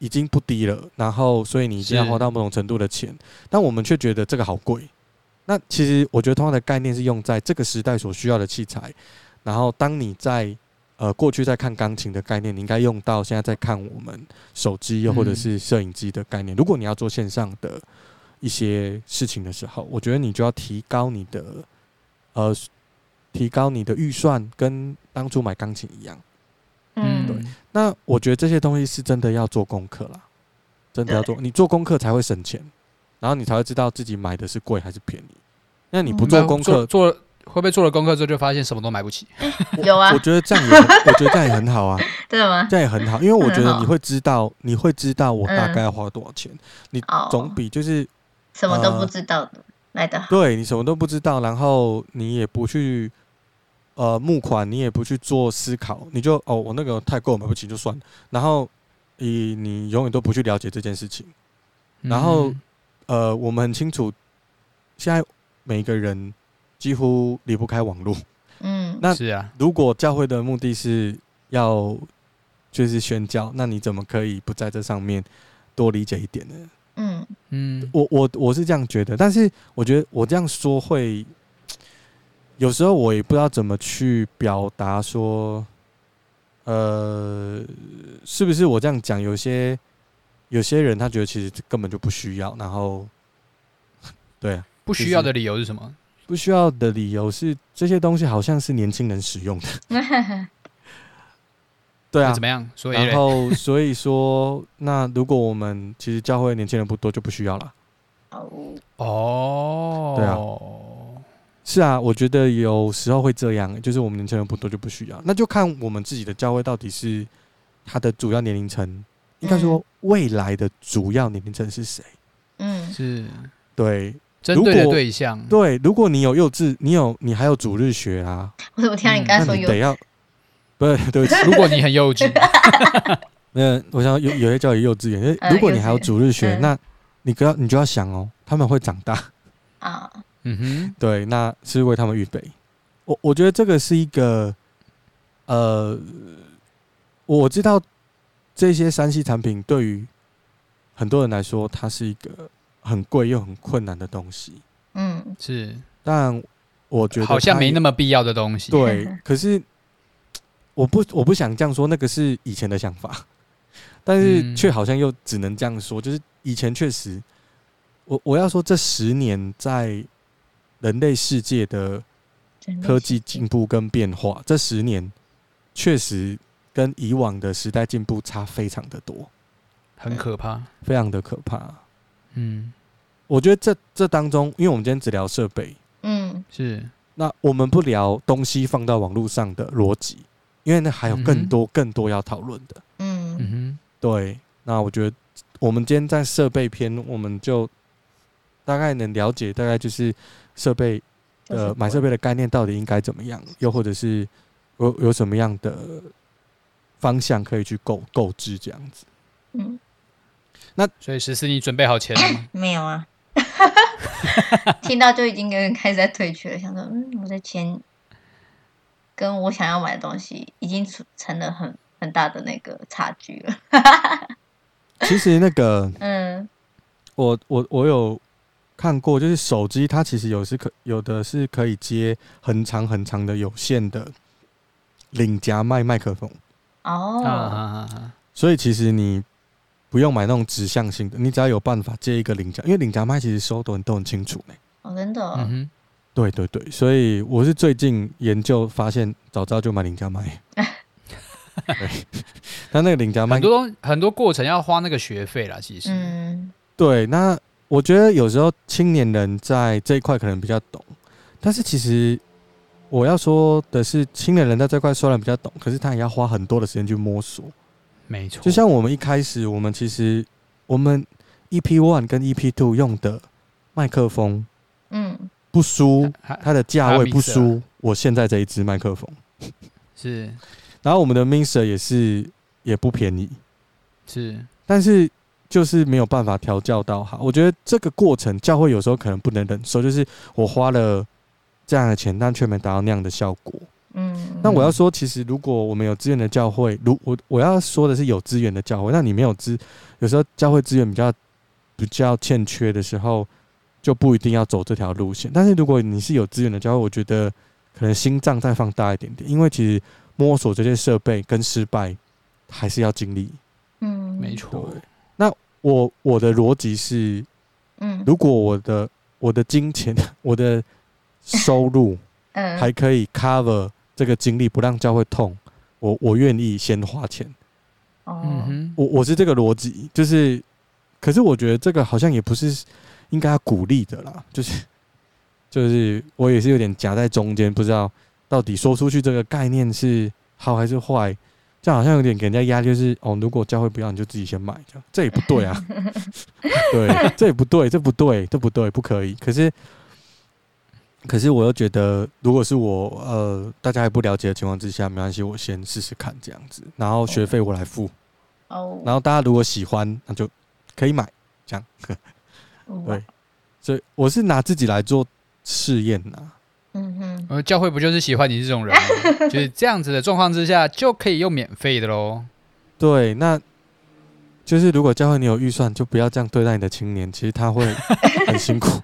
Speaker 2: 已经不低了，然后所以你一定要花到某种程度的钱，但我们却觉得这个好贵。那其实我觉得同样的概念是用在这个时代所需要的器材。然后当你在呃过去在看钢琴的概念，你应该用到现在在看我们手机又或者是摄影机的概念。嗯、如果你要做线上的一些事情的时候，我觉得你就要提高你的呃，提高你的预算，跟当初买钢琴一样。
Speaker 4: 嗯，
Speaker 3: 对。
Speaker 2: 那我觉得这些东西是真的要做功课啦，真的要做，你做功课才会省钱，然后你才会知道自己买的是贵还是便宜。那你不做功课，
Speaker 3: 做会不会做了功课之后就发现什么都买不起？<laughs>
Speaker 4: 有啊，
Speaker 2: 我觉得这样也，我觉得这样也很好啊。<laughs>
Speaker 4: 真的吗？
Speaker 2: 这样也很好，因为我觉得你会知道，你会知道我大概要花多少钱，你总比就是
Speaker 4: 什么都不知道的来的好。
Speaker 2: 对，你什么都不知道，然后你也不去呃募款，你也不去做思考，你就哦，我那个太贵，我买不起就算了。然后你你永远都不去了解这件事情，然后呃，我们很清楚，现在每个人几乎离不开网络。
Speaker 4: 嗯，
Speaker 2: 那
Speaker 3: 是啊。
Speaker 2: 如果教会的目的是要就是宣教，那你怎么可以不在这上面多理解一点呢？
Speaker 4: 嗯
Speaker 3: 嗯，
Speaker 2: 我我我是这样觉得，但是我觉得我这样说会有时候我也不知道怎么去表达说，呃，是不是我这样讲，有些有些人他觉得其实根本就不需要，然后 <laughs> 对啊，
Speaker 3: 不需要的理由是什么？
Speaker 2: 不需要的理由是这些东西好像是年轻人使用的。<laughs> 对啊，
Speaker 3: 怎么样？所以
Speaker 2: 然后所以说，那如果我们其实教会年轻人不多，就不需要了。
Speaker 3: 哦，
Speaker 2: 对啊，是啊，我觉得有时候会这样，就是我们年轻人不多就不需要，那就看我们自己的教会到底是它的主要年龄层，应该说未来的主要年龄层是谁？
Speaker 4: 嗯，
Speaker 3: 是
Speaker 2: 对，
Speaker 3: 针对的对象。
Speaker 2: 对，如果你有幼稚，你有你还有主日学啊，
Speaker 4: 我怎么听到你刚才说有？
Speaker 2: 得要。不是，对不起。<laughs>
Speaker 3: 如果你很幼稚，<laughs>
Speaker 2: 那我想有有些教育幼稚园，如果你还有主日学，那你要你就要想哦，他们会长大
Speaker 4: 啊，
Speaker 3: 嗯哼，
Speaker 2: 对，那是为他们预备。我我觉得这个是一个，呃，我知道这些 3C 产品对于很多人来说，它是一个很贵又很困难的东西。
Speaker 4: 嗯，
Speaker 3: 是，
Speaker 2: 但我觉得
Speaker 3: 好像没那么必要的东西。
Speaker 2: 对，<laughs> 可是。我不，我不想这样说，那个是以前的想法，<laughs> 但是却好像又只能这样说，就是以前确实，我我要说这十年在人类世界的科技进步跟变化，这十年确实跟以往的时代进步差非常的多，
Speaker 3: 很可怕，
Speaker 2: 非常的可怕。
Speaker 3: 嗯，
Speaker 2: 我觉得这这当中，因为我们今天只聊设备，
Speaker 4: 嗯，
Speaker 3: 是，
Speaker 2: 那我们不聊东西放到网络上的逻辑。因为那还有更多更多要讨论的，
Speaker 4: 嗯
Speaker 3: 哼，
Speaker 2: 对。那我觉得我们今天在设备篇，我们就大概能了解，大概就是设备呃买设备的概念到底应该怎么样，又或者是有有什么样的方向可以去购购置这样子。
Speaker 4: 嗯，
Speaker 2: 那
Speaker 3: 所以十四，你准备好钱了吗？<coughs>
Speaker 4: 没有啊，<laughs> 听到就已经有人开始在退却了，想说嗯，我的钱。跟我想要买的东西已经成了很很大的那个差距了。<laughs>
Speaker 2: 其实那个，<laughs>
Speaker 4: 嗯，
Speaker 2: 我我我有看过，就是手机它其实有是可有的是可以接很长很长的有线的领夹麦麦克风。
Speaker 4: 哦，
Speaker 2: 所以其实你不用买那种指向性的，你只要有办法接一个领夹，因为领夹麦其实收的人都很清楚呢。
Speaker 4: 哦，真的。
Speaker 3: 嗯哼。
Speaker 2: 对对对，所以我是最近研究发现，早知道就买领夹麦。<laughs> 对，他那个领夹麦
Speaker 3: 很多很多过程要花那个学费啦，其实。
Speaker 4: 嗯。
Speaker 2: 对，那我觉得有时候青年人在这一块可能比较懂，但是其实我要说的是，青年人在这块虽然比较懂，可是他也要花很多的时间去摸索。
Speaker 3: 没错。
Speaker 2: 就像我们一开始，我们其实我们 EP One 跟 EP Two 用的麦克风，嗯。不输，它的价位不输我现在这一支麦克风，
Speaker 3: 是。
Speaker 2: 然后我们的 Mixer 也是也不便宜，
Speaker 3: 是。
Speaker 2: 但是就是没有办法调教到好。我觉得这个过程教会有时候可能不能忍受，就是我花了这样的钱，但却没达到那样的效果。嗯。那我要说，其实如果我们有资源的教会，如我我要说的是有资源的教会，那你没有资，有时候教会资源比较比较欠缺的时候。就不一定要走这条路线，但是如果你是有资源的教会，我觉得可能心脏再放大一点点，因为其实摸索这些设备跟失败还是要经历。
Speaker 4: 嗯，
Speaker 3: 没错。
Speaker 2: 那我我的逻辑是，
Speaker 4: 嗯，
Speaker 2: 如果我的我的金钱 <laughs> 我的收入 <laughs>
Speaker 4: 嗯
Speaker 2: 还可以 cover 这个经历，不让教会痛，我我愿意先花钱。
Speaker 3: 嗯
Speaker 4: 哦，
Speaker 3: 哼，
Speaker 2: 我我是这个逻辑，就是，可是我觉得这个好像也不是应该要鼓励的啦，就是就是我也是有点夹在中间，不知道到底说出去这个概念是好还是坏，这样好像有点给人家压力，就是哦，如果教会不要，你就自己先买，这样这也不对啊，<laughs> 对，这也不对，这不对，这不对，不可以。可是可是我又觉得，如果是我呃大家还不了解的情况之下，没关系，我先试试看这样子，然后学费我来付。
Speaker 4: 哦，
Speaker 2: 然后大家如果喜欢，那就可以买，<laughs> 这
Speaker 4: 样。
Speaker 2: 对，所以我是拿自己来做试验呐。
Speaker 4: 嗯哼，
Speaker 3: 呃，教会不就是喜欢你这种人吗？就是这样子的状况之下，就可以用免费的喽。
Speaker 2: 对，那就是如果教会你有预算，就不要这样对待你的青年，其实他会很辛苦。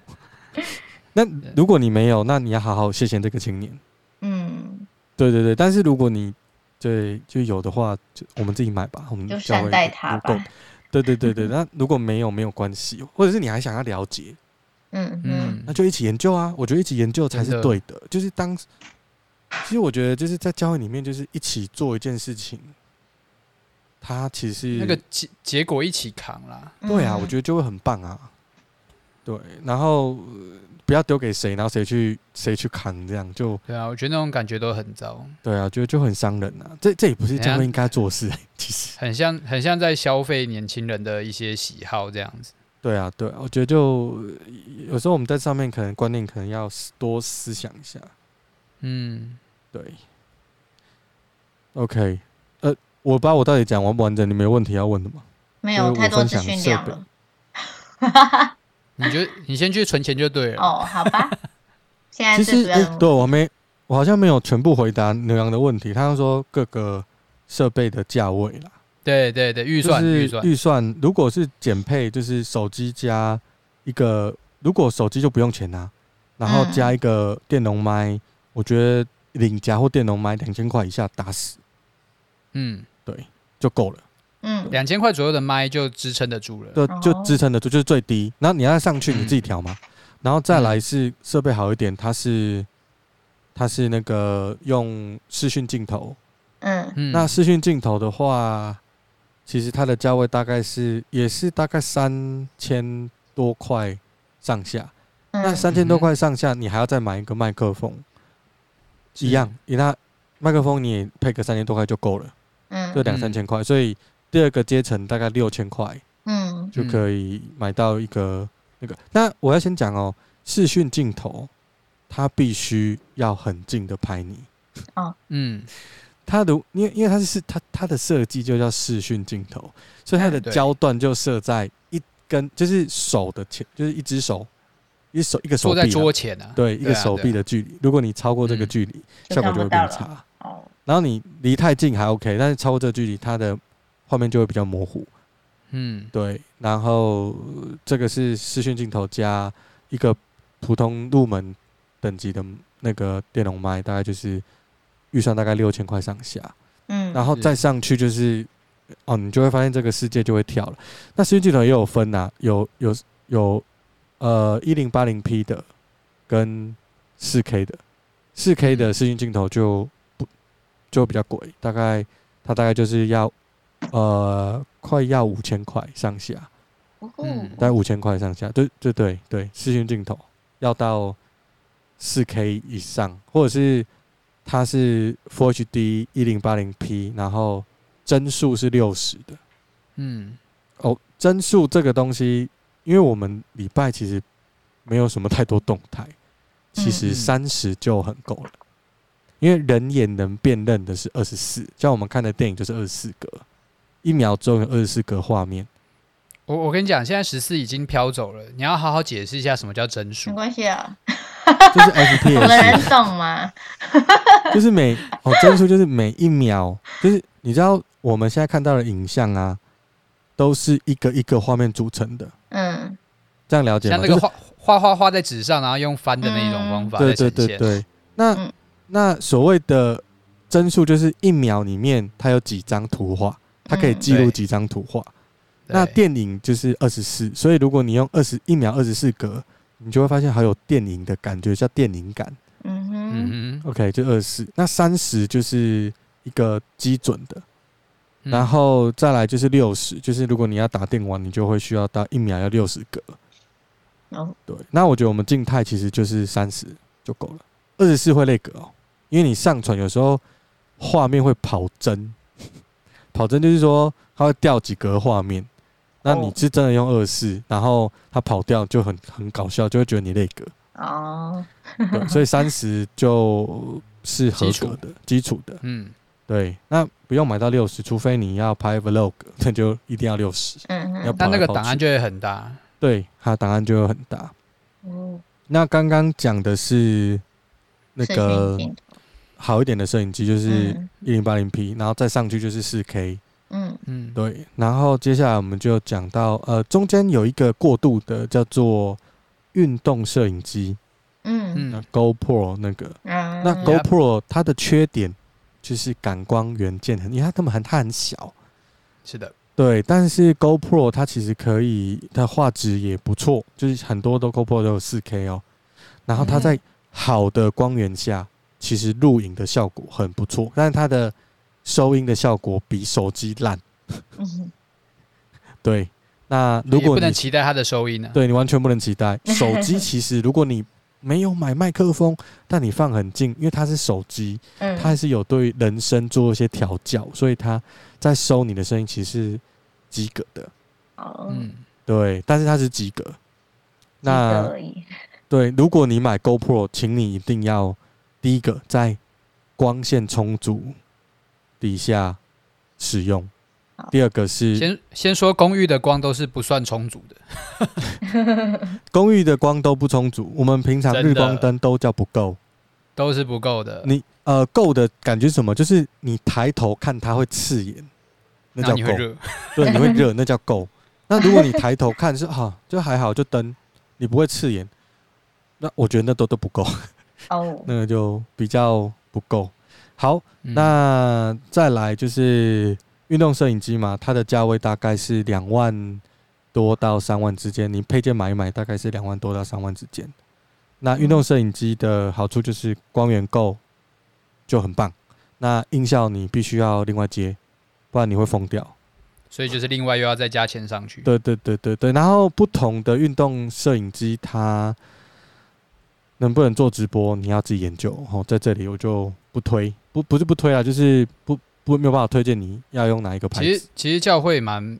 Speaker 2: <laughs> 那如果你没有，那你要好好谢谢这个青年。
Speaker 4: 嗯，
Speaker 2: 对对对，但是如果你对就有的话，就我们自己买吧，我们
Speaker 4: 就
Speaker 2: 教会
Speaker 4: 善待他
Speaker 2: 不够
Speaker 4: 吧。
Speaker 2: 对对对对，<laughs> 那如果没有没有关系，或者是你还想要了解，
Speaker 4: 嗯嗯
Speaker 3: 嗯
Speaker 2: 那，就一起研究啊！我觉得一起研究才是
Speaker 3: 对的。
Speaker 2: 就是当，其实我觉得就是在教会里面，就是一起做一件事情，它其实是
Speaker 3: 那个结结果一起扛啦。
Speaker 2: 对啊，
Speaker 4: 嗯
Speaker 2: 我觉得就会很棒啊。对，然后呃不要丢给谁，然后谁去谁去扛，这样就
Speaker 3: 对啊，我觉得那种感觉都很糟，
Speaker 2: 对啊，觉得就很伤人啊。这这也不是教
Speaker 3: 哎呀
Speaker 2: 会应该做的事、其实。
Speaker 3: 很像很像在消费年轻人的一些喜好这样子。
Speaker 2: 对啊，对啊，我觉得就有时候我们在上面可能观念可能要多思想一下。
Speaker 3: 嗯，
Speaker 2: 对，OK，呃，我把我到底讲完不完整？你没有问题要问的吗？没
Speaker 4: 有太多资
Speaker 2: 分享设备
Speaker 4: 讯量了。<laughs>
Speaker 3: 你就你先去存钱就对了。
Speaker 4: 哦，好吧，现在
Speaker 2: 其
Speaker 4: 实，
Speaker 2: 对我没，我好像没有全部回答牛羊的问题。他说各个设备的价位啦，
Speaker 3: 对对对，预算
Speaker 2: 就是
Speaker 3: 预算，
Speaker 2: 预算，如果是减配，就是手机加一个，如果手机就不用钱啊，然后加一个电容麦，我觉得领夹或电容麦两千块以下打死
Speaker 3: 嗯，对
Speaker 2: 就够了。
Speaker 4: 嗯
Speaker 3: 两千块左右的麦就支撑得住了。
Speaker 2: 对就
Speaker 4: 哦
Speaker 2: 支撑得住，就是最低。然后你要上去，你自己调嘛。然后再来是设备好一点，它是它是那个用视讯镜头。
Speaker 4: 嗯
Speaker 3: 嗯，
Speaker 2: 那视讯镜头的话，其实它的价位大概是也是大概三千多块上下。那
Speaker 4: 嗯
Speaker 2: 三千多块上下，你还要再买一个麦克
Speaker 3: 风，
Speaker 2: 一样，你那麦克风你也配个三千多块就够了，
Speaker 4: 嗯
Speaker 2: 就两三千块。所以第二个阶层大概六千块。
Speaker 4: 嗯
Speaker 2: 就可以买到一个那个。那我要先讲哦，视讯镜头它必须要很近的拍你。
Speaker 3: 嗯，<laughs>
Speaker 2: 它的因为因为它是它它的设计就叫视讯镜头，所以它的焦段就设在一根就是手的前，就是一只手，一手一个手
Speaker 3: 坐在
Speaker 2: 臂啊，
Speaker 3: 桌前啊，
Speaker 2: 对一个手臂的距离。如果你超过这个
Speaker 3: 嗯
Speaker 2: 距离，
Speaker 4: 就
Speaker 2: 效果就
Speaker 4: 会
Speaker 2: 变差。
Speaker 4: 哦
Speaker 2: 然后你离太近还 OK，但是超过这个距离，它的画面就会比较模糊。
Speaker 3: 嗯，
Speaker 2: 对，然后呃这个是视讯镜头加一个普通入门等级的那个电容麦，大概就是预算大概六千块上下，
Speaker 4: 嗯，
Speaker 2: 然后再上去就是哦，你就会发现这个世界就会跳了。那视讯镜头也有分呐、啊，有有有呃一零八零 P 的跟四 K 的，四 K 的视讯镜头就不就比较贵，大概它大概就是要呃快要五千块上下。
Speaker 4: 哦
Speaker 3: 嗯
Speaker 2: 大概五千块上下，对对对对，视讯镜头要到四 K 以上，或者是它是 Full HD 一零八零 P，然后帧数是六十的。
Speaker 3: 嗯，
Speaker 2: 哦，帧数这个东西，因为我们礼拜其实没有什么太多动态，其实
Speaker 3: 嗯
Speaker 2: 三十就很够了。因为人眼能辨认的是二十四，像我们看的电影就是二十四格，一秒钟有二十四格画面。
Speaker 3: 我我跟你讲，现在十四已经飘走了，你要好好解释一下什么叫帧数
Speaker 4: 没。关系啊，<laughs>
Speaker 2: 就是 FPS，
Speaker 4: 有的人懂吗？<laughs>
Speaker 2: 就是每哦帧数就是每一秒，就是你知道我们现在看到的影像啊，都是一个一个画面组成的，
Speaker 4: 嗯
Speaker 2: 这样了解吗？
Speaker 3: 像那个
Speaker 2: 就
Speaker 3: 画画画画在纸上，然后用翻的那一种方法对对。
Speaker 2: 对对，那、
Speaker 4: 嗯
Speaker 2: 那所谓的帧数就是一秒里面它有几张图画，它可以
Speaker 3: 记录
Speaker 2: 几张图画。那电影就是二十四，所以如果你用二十一秒二十四格，你就会发现好有电影的感觉，叫电影感。
Speaker 4: 嗯哼，嗯
Speaker 2: 哼，OK，就二十四。那三十就是一个基准的，然后再来就是六十，就是如果你要打电玩，你就会需要到一秒要六十格。哦，对。那我觉得我们静态其实就是三十就够了，二十四会累格哦，因为你上传有时候画面会跑帧，跑帧就是说它会掉几格画面。那你是真的用二四，然后它跑掉就很很搞笑，就会觉得你那个哦，对，所以 <laughs> 三十就是合格的基础。的，嗯，对，那不用买到六十，除非你要拍 vlog，<laughs> 那就一定要六十，嗯嗯，
Speaker 3: 但那个档案就会很大，
Speaker 2: 对，它档案就会很大，哦，那刚刚讲的是那个好一点的摄影机，就是一零八零 P，然后再上去就是四 K。嗯。嗯，对，然后接下来我们就讲到，呃，中间有一个过渡的叫做运动摄影机，嗯。嗯，GoPro 那个，嗯、那 GoPro 它的缺点就是感光元件很，因为它根本很它很小，
Speaker 3: 是的，
Speaker 2: 对，但是 GoPro 它其实可以，它画质也不错，就是很多都 GoPro 都有四 K 哦，然后它在好的光源下，其实录影的效果很不错，但是它的收音的效果比手机烂，对。那如果你不
Speaker 3: 能期待它的收音呢？
Speaker 2: 对，你完全不能期待。手机其实，如果你没有买麦克风，但你放很近，因为它是手机，它还是有对人声做一些调教，所以它在收你的声音其实是及格的。嗯，对，但是它是及格。那 <laughs> 对，如果你买 GoPro，请你一定要第一个在光线充足底下使用。第二个是
Speaker 3: 先先说公寓的光都是不算充足的，<laughs>
Speaker 2: 公寓的光都不充足。我们平常日光灯都叫不够，
Speaker 3: 都是不够的。
Speaker 2: 你呃够的感觉是什么？就是你抬头看它会刺眼，那叫够。对，你会热，那叫够。<laughs> 那如果你抬头看是哈，就还好，就灯你不会刺眼，那我觉得那都都不够。哦，那个就比较不够。好，嗯、那再来就是运动摄影机嘛，它的价位大概是两万多到三万之间，你配件买一买，大概是两万多到三万之间。那运动摄影机的好处就是光源够，就很棒。那音效你必须要另外接，不然你会疯掉。
Speaker 3: 所以就是另外又要再加钱上去。
Speaker 2: 对对对对对，然后不同的运动摄影机它。能不能做直播，你要自己研究。哦，在这里我就不推，不不是不推啊，就是不不没有办法推荐你要用哪一个牌子。
Speaker 3: 其实其实教会蛮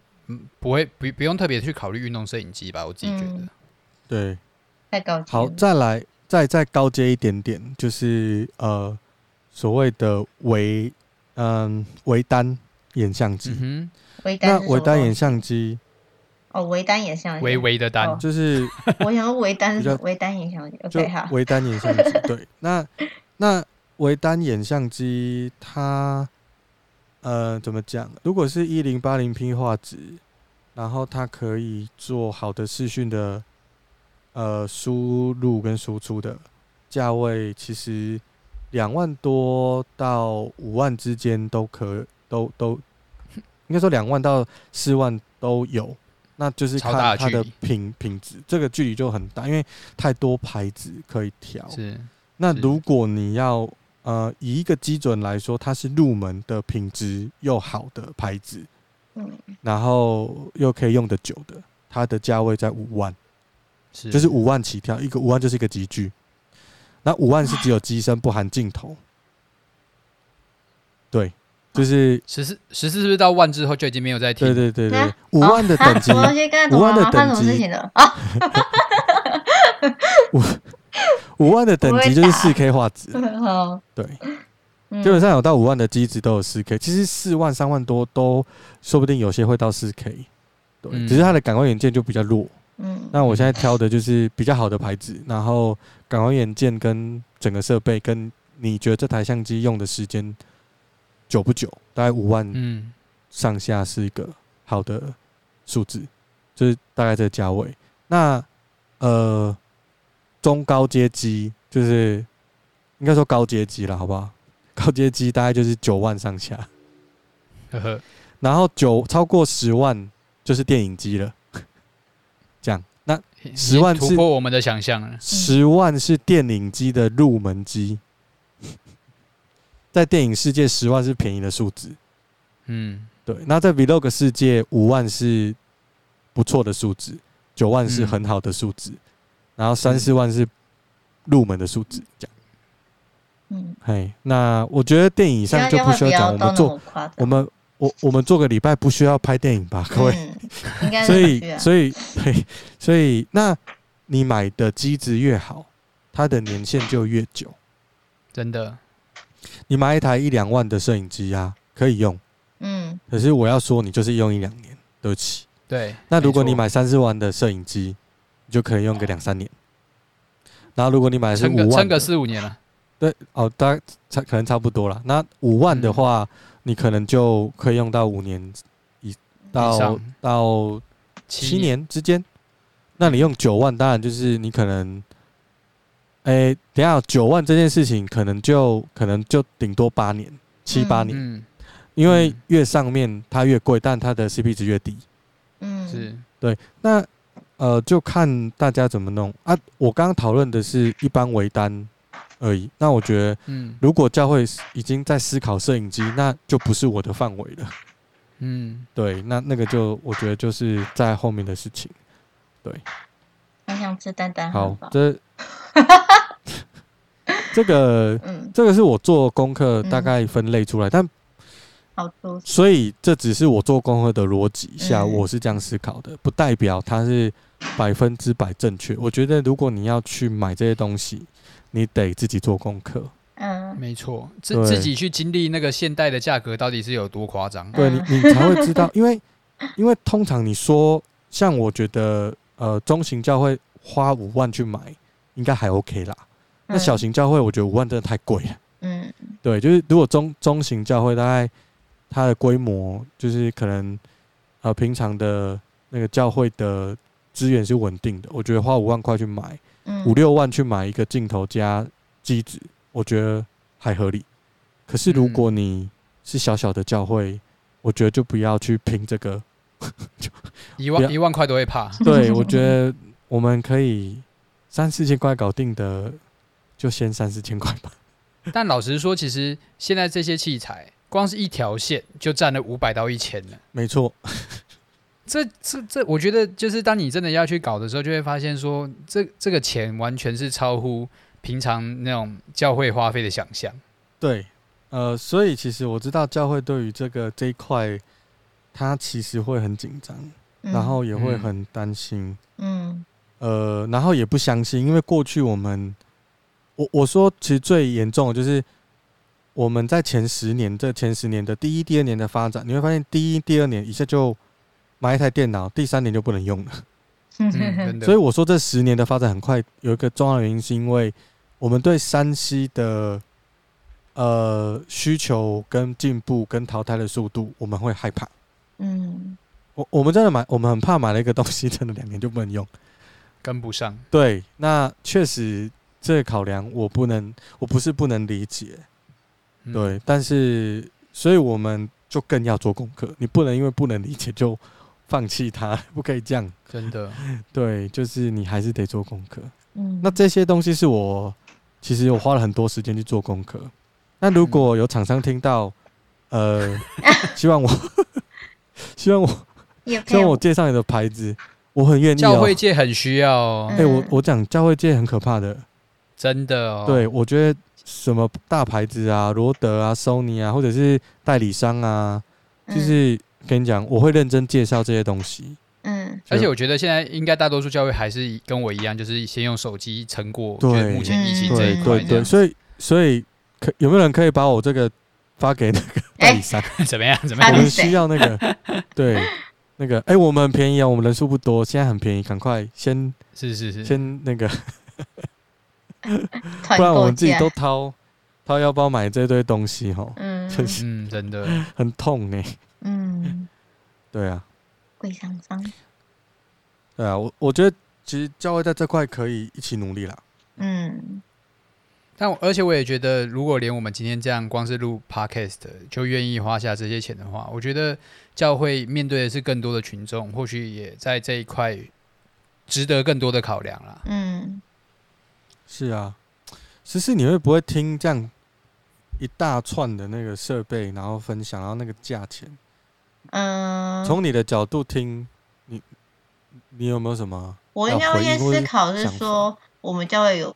Speaker 3: 不会不不用特别去考虑运动摄影机吧，我自己觉得。嗯、
Speaker 2: 对，
Speaker 4: 太高级。
Speaker 2: 好，再来再再高阶一点点，就是呃所谓的微嗯微单眼相机。嗯哼，那微单眼相机。
Speaker 4: 哦，微单眼相机，
Speaker 3: 微微的单，
Speaker 2: 就是 <laughs>
Speaker 4: 我想要微单是微单眼相机，OK 哈，
Speaker 2: 微单眼相机，对，那 <laughs> 那微单眼相机它呃怎么讲？如果是一零八零 P 画质，然后它可以做好的视讯的呃输入跟输出的价位，其实两万多到五万之间都可都都应该说两万到四万都有。那就是看它的品品质，这个距离就很大，因为太多牌子可以调。是，那如果你要呃以一个基准来说，它是入门的品质又好的牌子，嗯，然后又可以用的久的，它的价位在五万，是，就是五万起跳，一个五万就是一个集聚，那五万是只有机身不含镜头，对。就是
Speaker 3: 十四十四是不是到万之后就已经没有再提？
Speaker 2: 对对对对，五万的等级，五万的等级啊，<laughs> 五五万的等级就是四 K 画质，<laughs> 对，基本上有到五万的机子都有四 K，其实四万三万多都说不定有些会到四 K，对，只是它的感光元件就比较弱。嗯，那我现在挑的就是比较好的牌子，然后感光元件跟整个设备跟你觉得这台相机用的时间。久不久，大概五万嗯上下是一个好的数字，就是大概这个价位。那呃中高阶机就是应该说高阶机了，好不好？<laughs> 高阶机大概就是九万上下，呵呵。然后九超过十万就是电影机了。<laughs> 这样，那十万
Speaker 3: 突破我们的想象了。
Speaker 2: 十万是电影机的入门机，在电影世界，十万是便宜的数字。
Speaker 3: 嗯，
Speaker 2: 对。那在 Vlog 世界，五万是不错的数字，九万是很好的数字，嗯、然后三四万是入门的数字。这样。嗯，嘿，那我觉得电影上就不需要讲，我们做我们我我们做个礼拜不需要拍电影吧，各位。
Speaker 4: 嗯、应该
Speaker 2: 所以所以嘿，所以那你买的机子越好，它的年限就越久。
Speaker 3: 真的，
Speaker 2: 你买一台一两万的摄影机啊，可以用。嗯。可是我要说，你就是用一两年，对不起。
Speaker 3: 对。
Speaker 2: 那如果你买三四万的摄影机，你就可以用个两三年。然后如果你买的是五万，
Speaker 3: 撑个四五年了。
Speaker 2: 对哦，大概差可能差不多了。那五万的话，嗯、你可能就可以用到五年以到以到七年之间。那你用九万，当然就是你可能，哎、欸，等下九万这件事情，可能就可能就顶多八年、七八年，嗯、因为越上面它越贵，但它的 CP 值越低。
Speaker 3: 嗯，是
Speaker 2: 对。那呃，就看大家怎么弄啊。我刚刚讨论的是一般微单。而已。那我觉得，嗯，如果教会已经在思考摄影机，那就不是我的范围了。嗯，对，那那个就我觉得就是在后面的事情。对，
Speaker 4: 我想吃蛋蛋。
Speaker 2: 好，这 <laughs> 这个，嗯，这个是我做功课大概分类出来，但
Speaker 4: 好多，
Speaker 2: 所以这只是我做功课的逻辑下，我是这样思考的，不代表它是百分之百正确。我觉得如果你要去买这些东西。你得自己做功课，
Speaker 3: 嗯，没错，自自己去经历那个现代的价格到底是有多夸张，
Speaker 2: 对你，你才会知道。因为，因为通常你说，像我觉得，呃，中型教会花五万去买，应该还 OK 啦。那小型教会，我觉得五万真的太贵了。嗯，对，就是如果中中型教会，大概它的规模，就是可能，呃，平常的那个教会的资源是稳定的，我觉得花五万块去买。五六万去买一个镜头加机子，我觉得还合理。可是如果你是小小的教会，我觉得就不要去拼这个，
Speaker 3: 就 <laughs> 一万一万块都会怕。<laughs>
Speaker 2: 对，我觉得我们可以三四千块搞定的，就先三四千块吧。<laughs>
Speaker 3: 但老实说，其实现在这些器材，光是一条线就占了五百到一千了。
Speaker 2: 没错。
Speaker 3: 这这这，我觉得就是当你真的要去搞的时候，就会发现说，这这个钱完全是超乎平常那种教会花费的想象。
Speaker 2: 对，呃，所以其实我知道教会对于这个这一块，他其实会很紧张，嗯、然后也会很担心，嗯，呃，然后也不相信，因为过去我们，我我说其实最严重的就是我们在前十年这前十年的第一、第二年的发展，你会发现第一、第二年一下就。买一台电脑，第三年就不能用了。嗯、所以我说这十年的发展很快，有一个重要的原因是因为我们对山西的呃需求跟进步跟淘汰的速度，我们会害怕。嗯，我我们真的买，我们很怕买了一个东西，真的两年就不能用，
Speaker 3: 跟不上。
Speaker 2: 对，那确实这个考量我不能，我不是不能理解。对，但是所以我们就更要做功课，你不能因为不能理解就。放弃它，<laughs> 不可以这样。
Speaker 3: 真的，
Speaker 2: 对，就是你还是得做功课。嗯，那这些东西是我其实我花了很多时间去做功课。那如果有厂商听到，呃，<laughs> 希望我，<laughs> 希望我，希望我介绍你的牌子，我很愿意。
Speaker 3: 教会界很需要。
Speaker 2: 哎，我我讲教会界很可怕的，
Speaker 3: 真的哦。
Speaker 2: 对，我觉得什么大牌子啊，罗德啊，Sony 啊，或者是代理商啊，就是。跟你讲，我会认真介绍这些东西。
Speaker 3: 嗯，而且我觉得现在应该大多数教会还是跟我一样，就是先用手机成过。
Speaker 2: 对，
Speaker 3: 目前疫情这一块，
Speaker 2: 对对，所以所以可有没有人可以把我这个发给那个代理商？<laughs>
Speaker 3: 怎么样？<laughs> 怎么样？
Speaker 2: 我们需要那个，<laughs> 对，那个，哎，我们很便宜啊，我们人数不多，现在很便宜，赶快先，
Speaker 3: 是是是，
Speaker 2: 先那个，不然我们自己都掏掏腰包买这堆东西哈。嗯，真是，
Speaker 3: 嗯，真的
Speaker 2: 很痛呢。嗯，对啊，
Speaker 4: 贵商商，
Speaker 2: 对啊，我我觉得其实教会在这块可以一起努力啦。嗯，
Speaker 3: 但而且我也觉得，如果连我们今天这样光是录 podcast 就愿意花下这些钱的话，我觉得教会面对的是更多的群众，或许也在这一块值得更多的考量啦。
Speaker 4: 嗯，
Speaker 2: 是啊，其实你会不会听这样一大串的那个设备，然后分享，然后那个价钱？
Speaker 4: 嗯，
Speaker 2: 从你的角度听，你你有没有什么？
Speaker 4: 我应该会思考是说，我们教会有。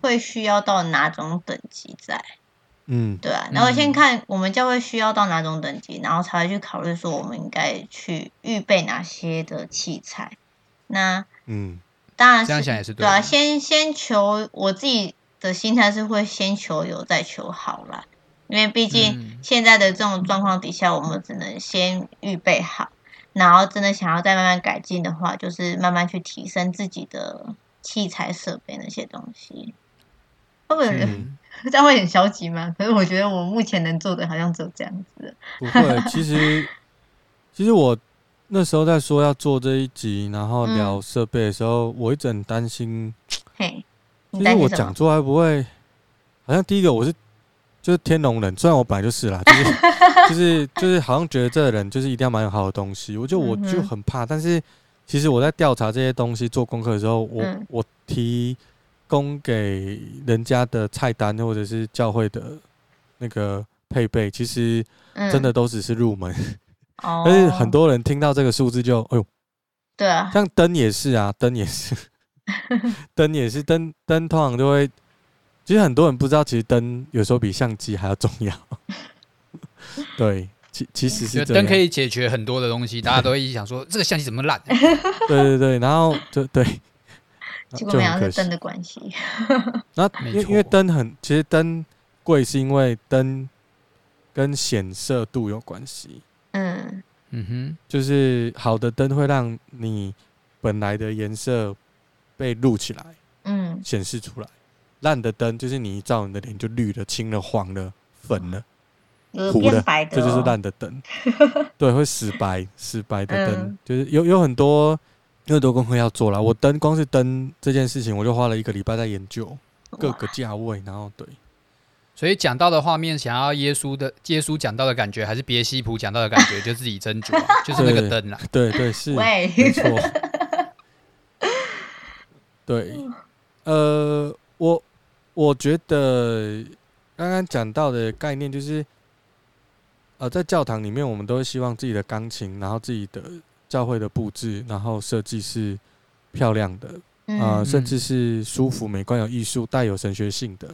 Speaker 4: 会需要到哪种等级在？
Speaker 2: 嗯，
Speaker 4: 对啊，然后先看我们教会需要到哪种等级，然后才会去考虑说我们应该去预备哪些的器材。那
Speaker 2: 嗯，
Speaker 4: 当然
Speaker 3: 这样想也是对，
Speaker 4: 对啊。先先求我自己的心态是会先求有再求好啦，因为毕竟现在的这种状况底下，我们只能先预备好，然后真的想要再慢慢改进的话，就是慢慢去提升自己的器材设备那些东西。会不会这样会很消极吗？可是我觉得我目前能做的好像只有这样子。
Speaker 2: 不会，<laughs> 其实其实我那时候在说要做这一集，然后聊设备的时候，嗯、我一直很担心。
Speaker 4: 嘿，
Speaker 2: 其实我讲出来不会，好像第一个我是就是天龙人，虽然我本来就是啦，就是 <laughs> 就是就是好像觉得这个人就是一定要买很好的东西，我就我就很怕。但是其实我在调查这些东西做功课的时候，我、嗯、我提。供给人家的菜单或者是教会的那个配备，其实真的都只是入门。<laughs> 但是很多人听到这个数字就，哎呦，
Speaker 4: 对啊，
Speaker 2: 像灯也是啊，灯也是，<laughs> 灯也是，灯灯通常都会，其实很多人不知道，其实灯有时候比相机还要重要。<laughs> 对，其其实是
Speaker 3: 灯可以解决很多的东西，大家都会一直想说这个相机怎么烂？
Speaker 2: 对对对，然后就对。
Speaker 4: 结果没有是灯的关系。<laughs>
Speaker 2: 那因为因为灯很，其实灯贵是因为灯跟显色度有关系。
Speaker 4: 嗯
Speaker 3: 嗯哼，
Speaker 2: 就是好的灯会让你本来的颜色被录起来，
Speaker 4: 嗯，
Speaker 2: 显示出来。烂的灯就是你一照你的脸就绿了、青了、黄了、粉了、糊的，这就是烂的灯。<laughs> 对，会死白，死白的灯就是有有很多。有很多功课要做了，我灯光是灯这件事情，我就花了一个礼拜在研究各个价位，然后对，
Speaker 3: 所以讲到的画面，想要耶稣的耶稣讲到的感觉，还是别西卜讲到的感觉，<laughs> 就自己斟酌，<laughs> 就是那个灯啦。
Speaker 2: 对对是，没错。<laughs> 对，呃，我我觉得刚刚讲到的概念就是，呃，在教堂里面，我们都会希望自己的钢琴，然后自己的。教会的布置，然后设计是漂亮的，啊、呃，甚至是舒服、美观、有艺术、带有神学性的。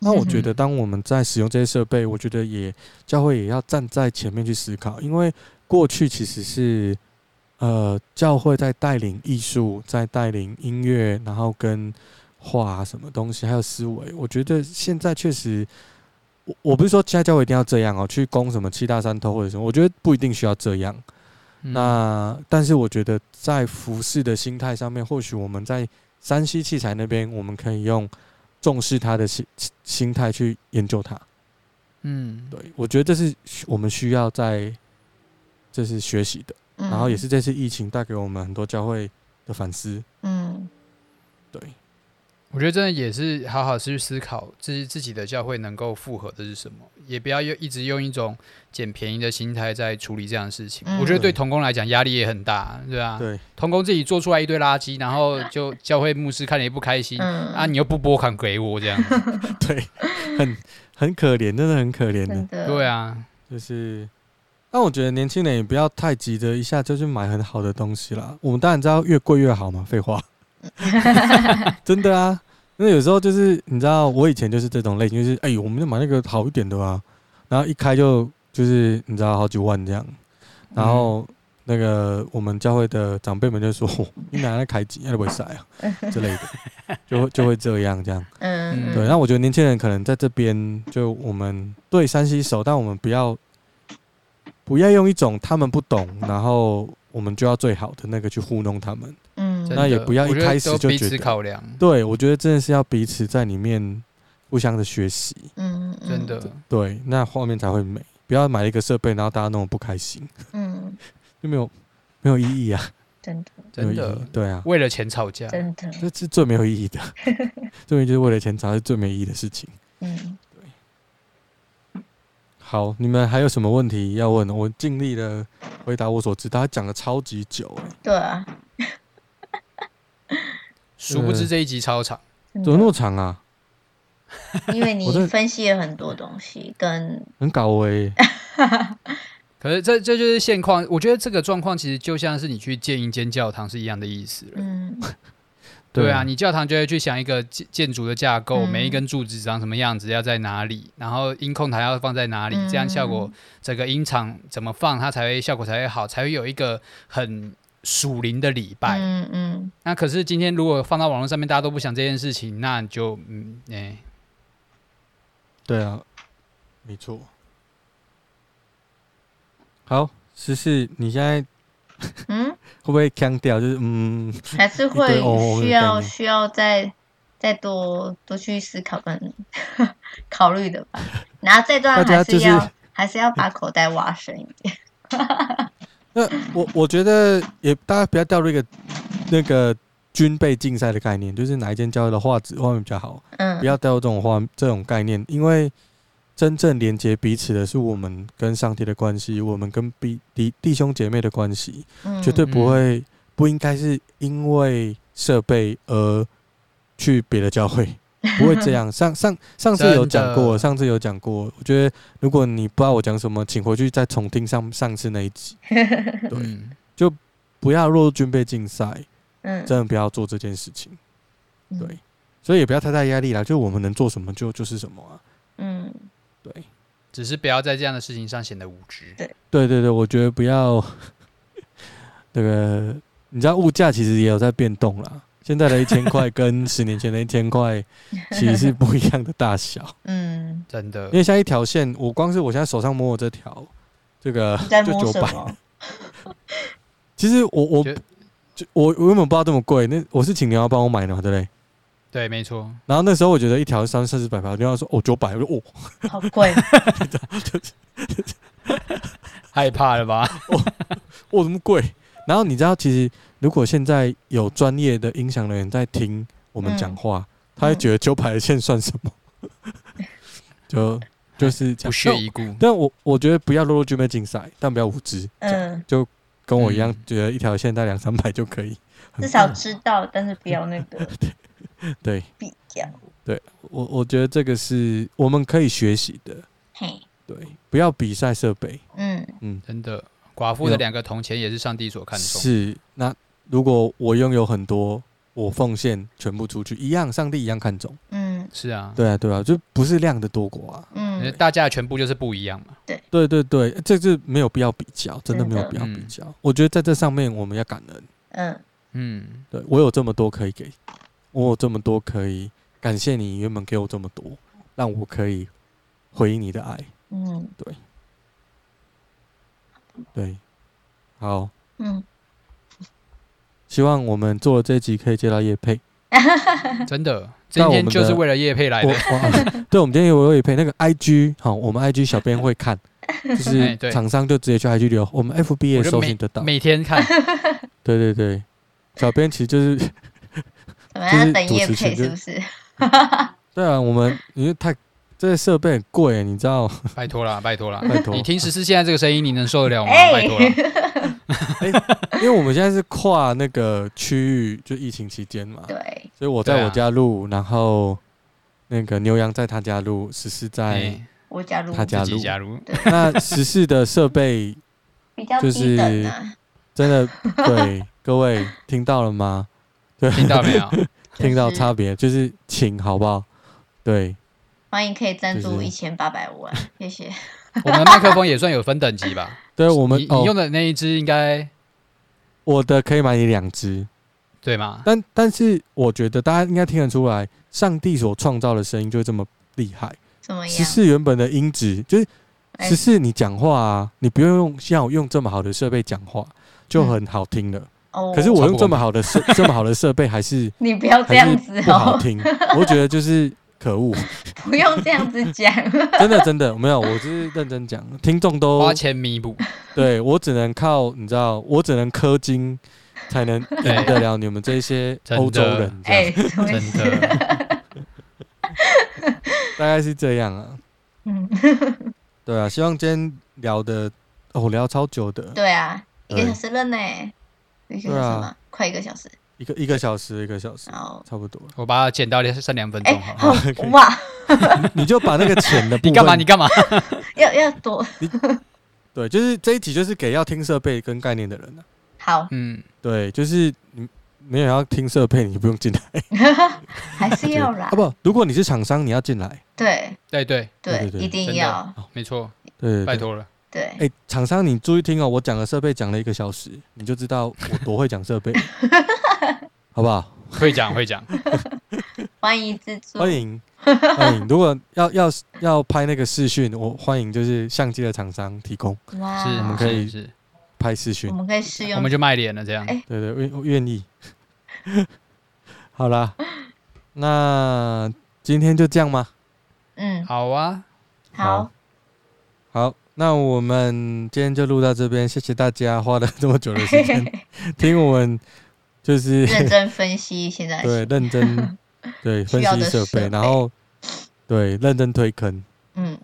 Speaker 2: 那我觉得，当我们在使用这些设备，我觉得也教会也要站在前面去思考，因为过去其实是呃教会在带领艺术，在带领音乐，然后跟画什么东西，还有思维。我觉得现在确实，我我不是说现在教会一定要这样哦，去攻什么七大山头或者什么，我觉得不一定需要这样。那但是我觉得在服饰的心态上面，或许我们在山西器材那边，我们可以用重视他的心心态去研究它。
Speaker 3: 嗯，
Speaker 2: 对，我觉得这是我们需要在这是学习的，然后也是这次疫情带给我们很多教会的反思。
Speaker 4: 嗯，
Speaker 2: 对。
Speaker 3: 我觉得真的也是好好去思考自自己的教会能够符合的是什么，也不要用一直用一种捡便宜的心态在处理这样的事情。嗯、我觉得对童工来讲压力也很大，对吧？
Speaker 2: 对，
Speaker 3: 童工自己做出来一堆垃圾，然后就教会牧师看了也不开心，嗯、啊，你又不拨款给我这样，<laughs>
Speaker 2: 对，很很可怜，真的很可怜的。
Speaker 4: 的
Speaker 3: 对啊，
Speaker 2: 就是，但我觉得年轻人也不要太急着一下就去买很好的东西啦。我们当然知道越贵越好嘛，废话。<laughs> 真的啊，因为有时候就是你知道，我以前就是这种类型，就是哎、欸，我们就买那个好一点的啊，然后一开就就是你知道好几万这样，然后那个我们教会的长辈们就说：“ <laughs> 你拿来开机，那不会塞啊之类的，就会就会这样这样。”
Speaker 4: 嗯，
Speaker 2: 对。那我觉得年轻人可能在这边，就我们对山西熟，但我们不要不要用一种他们不懂，然后我们就要最好的那个去糊弄他们。那也不要一开始就觉得，
Speaker 3: 彼此考量。
Speaker 2: 对，我觉得真的是要彼此在里面互相的学习。
Speaker 4: 嗯，
Speaker 3: 真的。
Speaker 2: 对，那画面才会美。不要买一个设备，然后大家弄得不开心。
Speaker 4: 嗯，<laughs>
Speaker 2: 就没有没有意义啊。<laughs>
Speaker 4: 真的，
Speaker 3: 真的，
Speaker 2: 对啊，
Speaker 3: 为了钱吵架，
Speaker 4: 真的，
Speaker 2: 这是最没有意义的，<laughs> 这就是为了钱吵是最没意义的事情。
Speaker 4: 嗯，
Speaker 2: 对。好，你们还有什么问题要问？我尽力的回答我所知，他讲的超级久，欸，
Speaker 4: 对啊，<laughs>
Speaker 3: 殊不知这一集超长，
Speaker 2: 怎么那么长啊？
Speaker 4: 因为你分析了很多东西，跟
Speaker 2: 很搞味。<laughs>
Speaker 3: 可是这这就是现况，我觉得这个状况其实就像是你去建一间教堂是一样的意思了。
Speaker 4: 嗯，<laughs>
Speaker 3: 对啊，你教堂就会去想一个建建筑的架构，
Speaker 4: 嗯、
Speaker 3: 每一根柱子长什么样子，要在哪里，然后音控台要放在哪里，嗯、这样效果整个音场怎么放，它才会效果才会好，才会有一个很属灵的礼拜。
Speaker 4: 嗯嗯。
Speaker 3: 那可是今天如果放到网络上面，大家都不想这件事情，那就嗯哎。欸
Speaker 2: 对啊，没错。好，十四，你现在嗯 <laughs> 会不会强调？就是嗯，
Speaker 4: 还是会需要需要再再多多去思考跟 <laughs> 考虑的吧。然后这段还是要、就是、还是要把口袋挖深一点。
Speaker 2: 那我我觉得也大家不要掉入一个那个。军备竞赛的概念，就是哪一间教会的画质画面比较好，嗯，不要掉入这种画这种概念，因为真正连接彼此的是我们跟上帝的关系，我们跟弟弟弟兄姐妹的关系，嗯，绝对不会不应该是因为设备而去别的教会，<laughs> 不会这样。上上上次有讲过，上次有讲过，我觉得如果你不知道我讲什么，请回去再重听上上次那一集，<laughs> 对，就不要落入军备竞赛。嗯，真的不要做这件事情，嗯、对，所以也不要太大压力啦。就我们能做什么就就是什么啊。嗯，对，
Speaker 3: 只是不要在这样的事情上显得无知。
Speaker 4: 对，
Speaker 2: 对对对，我觉得不要。<laughs> 那个，你知道物价其实也有在变动啦。现在的一千块跟十年前的一千块 <laughs> 其实是不一样的大小。
Speaker 3: 嗯，真的。
Speaker 2: 因为像一条线，我光是我现在手上摸我这条，这个就九百。<laughs> 其实我我就。我我根本不知道这么贵，那我是请你要帮我买的嘛，对不对？
Speaker 3: 对，没错。
Speaker 2: 然后那时候我觉得一条三四十百块，牛要说哦九百，我说哦，
Speaker 4: 好贵，<laughs>
Speaker 3: 害怕了吧？
Speaker 2: 哦，哦，这么贵。然后你知道，其实如果现在有专业的音响人员在听我们讲话，嗯、他会觉得九百的线算什么？<laughs> 嗯、就就是
Speaker 3: 不屑一顾。
Speaker 2: 但我我觉得不要落入军备竞赛，但不要无知，嗯，就。跟我一样，觉得一条线带两三百就可以，
Speaker 4: 至少知道，但是不要那个 <laughs>
Speaker 2: 对
Speaker 4: 比较。
Speaker 2: 对我，我觉得这个是我们可以学习的。嘿，对，不要比赛设备。嗯
Speaker 3: 嗯，真的，寡妇的两个铜钱也是上帝所看重。
Speaker 2: 是，那如果我拥有很多，我奉献全部出去，一样，上帝一样看重。
Speaker 3: 嗯，是啊，
Speaker 2: 对啊，对啊，就不是量的多寡啊。
Speaker 3: 嗯，大家的全部就是不一样嘛。
Speaker 4: 对，
Speaker 2: 对对对，这是没有必要比较，真的没有必要比较。嗯、我觉得在这上面我们要感恩。嗯嗯，对我有这么多可以给，我有这么多可以感谢你原本给我这么多，让我可以回应你的爱。嗯，对，对，好，嗯。希望我们做了这一集可以接到叶佩，<laughs>
Speaker 3: 真的，<laughs> 今天就是为了叶配来的。<laughs>
Speaker 2: 对，我们今天有叶配那个 IG，好，我们 IG 小编会看，就是厂商就直接去 IG 留，我们 FB 也搜寻得到，
Speaker 3: 每天看。
Speaker 2: 对对对，小编其实就是，
Speaker 4: 怎么样等叶配是不是？
Speaker 2: 对啊，我们因为太这些设备很贵，你知道？
Speaker 3: 拜托啦，<laughs> 拜托啦，
Speaker 2: 拜托。
Speaker 3: 你听十四现在这个声音，你能受得了吗？拜托了。
Speaker 2: 欸、<laughs> 因为我们现在是跨那个区域，就疫情期间嘛，
Speaker 4: 对，
Speaker 2: 所以我在我家录，啊、然后那个牛羊在他家录，十四在
Speaker 4: 我家录，
Speaker 2: 他家
Speaker 3: 录，
Speaker 2: 那十四的设备就是真的，对各位听到了吗？对，
Speaker 3: 听到没有？<laughs>
Speaker 2: 听到差别就是请好不好？对，
Speaker 4: 欢迎可以赞助一千八百万，谢谢。<laughs>
Speaker 3: 我们的麦克风也算有分等级吧？<laughs>
Speaker 2: 对，我们
Speaker 3: 你，你用的那一支应该，
Speaker 2: 我的可以买你两支，
Speaker 3: 对吗？
Speaker 2: 但但是我觉得大家应该听得出来，上帝所创造的声音就这么厉害。
Speaker 4: 怎么样？
Speaker 2: 十四原本的音质就是十四，你讲话啊，你不用用像我用这么好的设备讲话就很好听了。可是我用这么好的设这么好的设备还是 <laughs>
Speaker 4: 你不要这样子哦，
Speaker 2: 不好听。我觉得就是。可恶！<laughs>
Speaker 4: 不用这样子讲，<laughs>
Speaker 2: 真的真的没有，我就是认真讲，听众都
Speaker 3: 花钱弥补。
Speaker 2: 对我只能靠你知道，我只能氪金才能赢得了你们这些欧洲人。
Speaker 4: 哎，
Speaker 3: 真的，<laughs>
Speaker 2: 大概是这样啊。
Speaker 4: 嗯，
Speaker 2: 对啊，希望今天聊的哦，聊超久的。
Speaker 4: 对啊，一个小时了呢，一个小时吗？快一个小时。
Speaker 2: 一个一个小时，一个小时，差不多。
Speaker 3: 我把它剪到剩两分钟，好吗？<laughs>
Speaker 4: 哇，<laughs>
Speaker 2: 你就把那个钱的部分，<laughs>
Speaker 3: 你干嘛？你干嘛？
Speaker 4: 要要多。
Speaker 2: 对，就是这一集就是给要听设备跟概念的人了。
Speaker 4: 好，
Speaker 3: 嗯，
Speaker 2: 对，就是你没有要听设备，你就不用进来。
Speaker 4: 还是要来？
Speaker 2: 啊不，如果你是厂商，你要进来。
Speaker 4: 对
Speaker 3: 对对
Speaker 4: 对，一定要，
Speaker 3: 没错。
Speaker 2: 对，
Speaker 3: 拜托了。
Speaker 4: 对，
Speaker 2: 哎，厂商你注意听哦，我讲的设备讲了一个小时，你就知道我多会讲设备。<laughs> 好不好？
Speaker 3: 会讲会讲，
Speaker 4: 欢迎制作，
Speaker 2: 欢迎欢迎。如果要要要拍那个视讯，我欢迎就是相机的厂商提供。
Speaker 4: 哇，
Speaker 3: 是，
Speaker 2: 我们可以拍视讯，
Speaker 4: 我们可以试用，
Speaker 3: 我们就卖脸了这样。
Speaker 2: 对对，愿愿意。<laughs> 好啦，那今天就这样吗？
Speaker 4: 嗯，
Speaker 3: 好啊，
Speaker 4: 好，
Speaker 2: 好，那我们今天就录到这边，谢谢大家花了这么久的时间 <laughs> 听我们。就是
Speaker 4: 认真分析现在 <laughs>
Speaker 2: 对认真对 <laughs> 分析设备，然后对认真推坑，
Speaker 4: 嗯，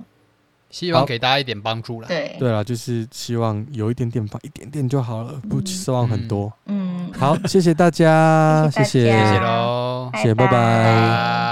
Speaker 3: 希望给大家一点帮助了。
Speaker 4: 对。
Speaker 2: 对啊，就是希望有一点点帮，一点点就好了，不希望很多。
Speaker 4: 嗯，
Speaker 2: 好，谢谢大家，谢谢，
Speaker 3: 谢谢。喽，
Speaker 2: 谢谢，拜拜。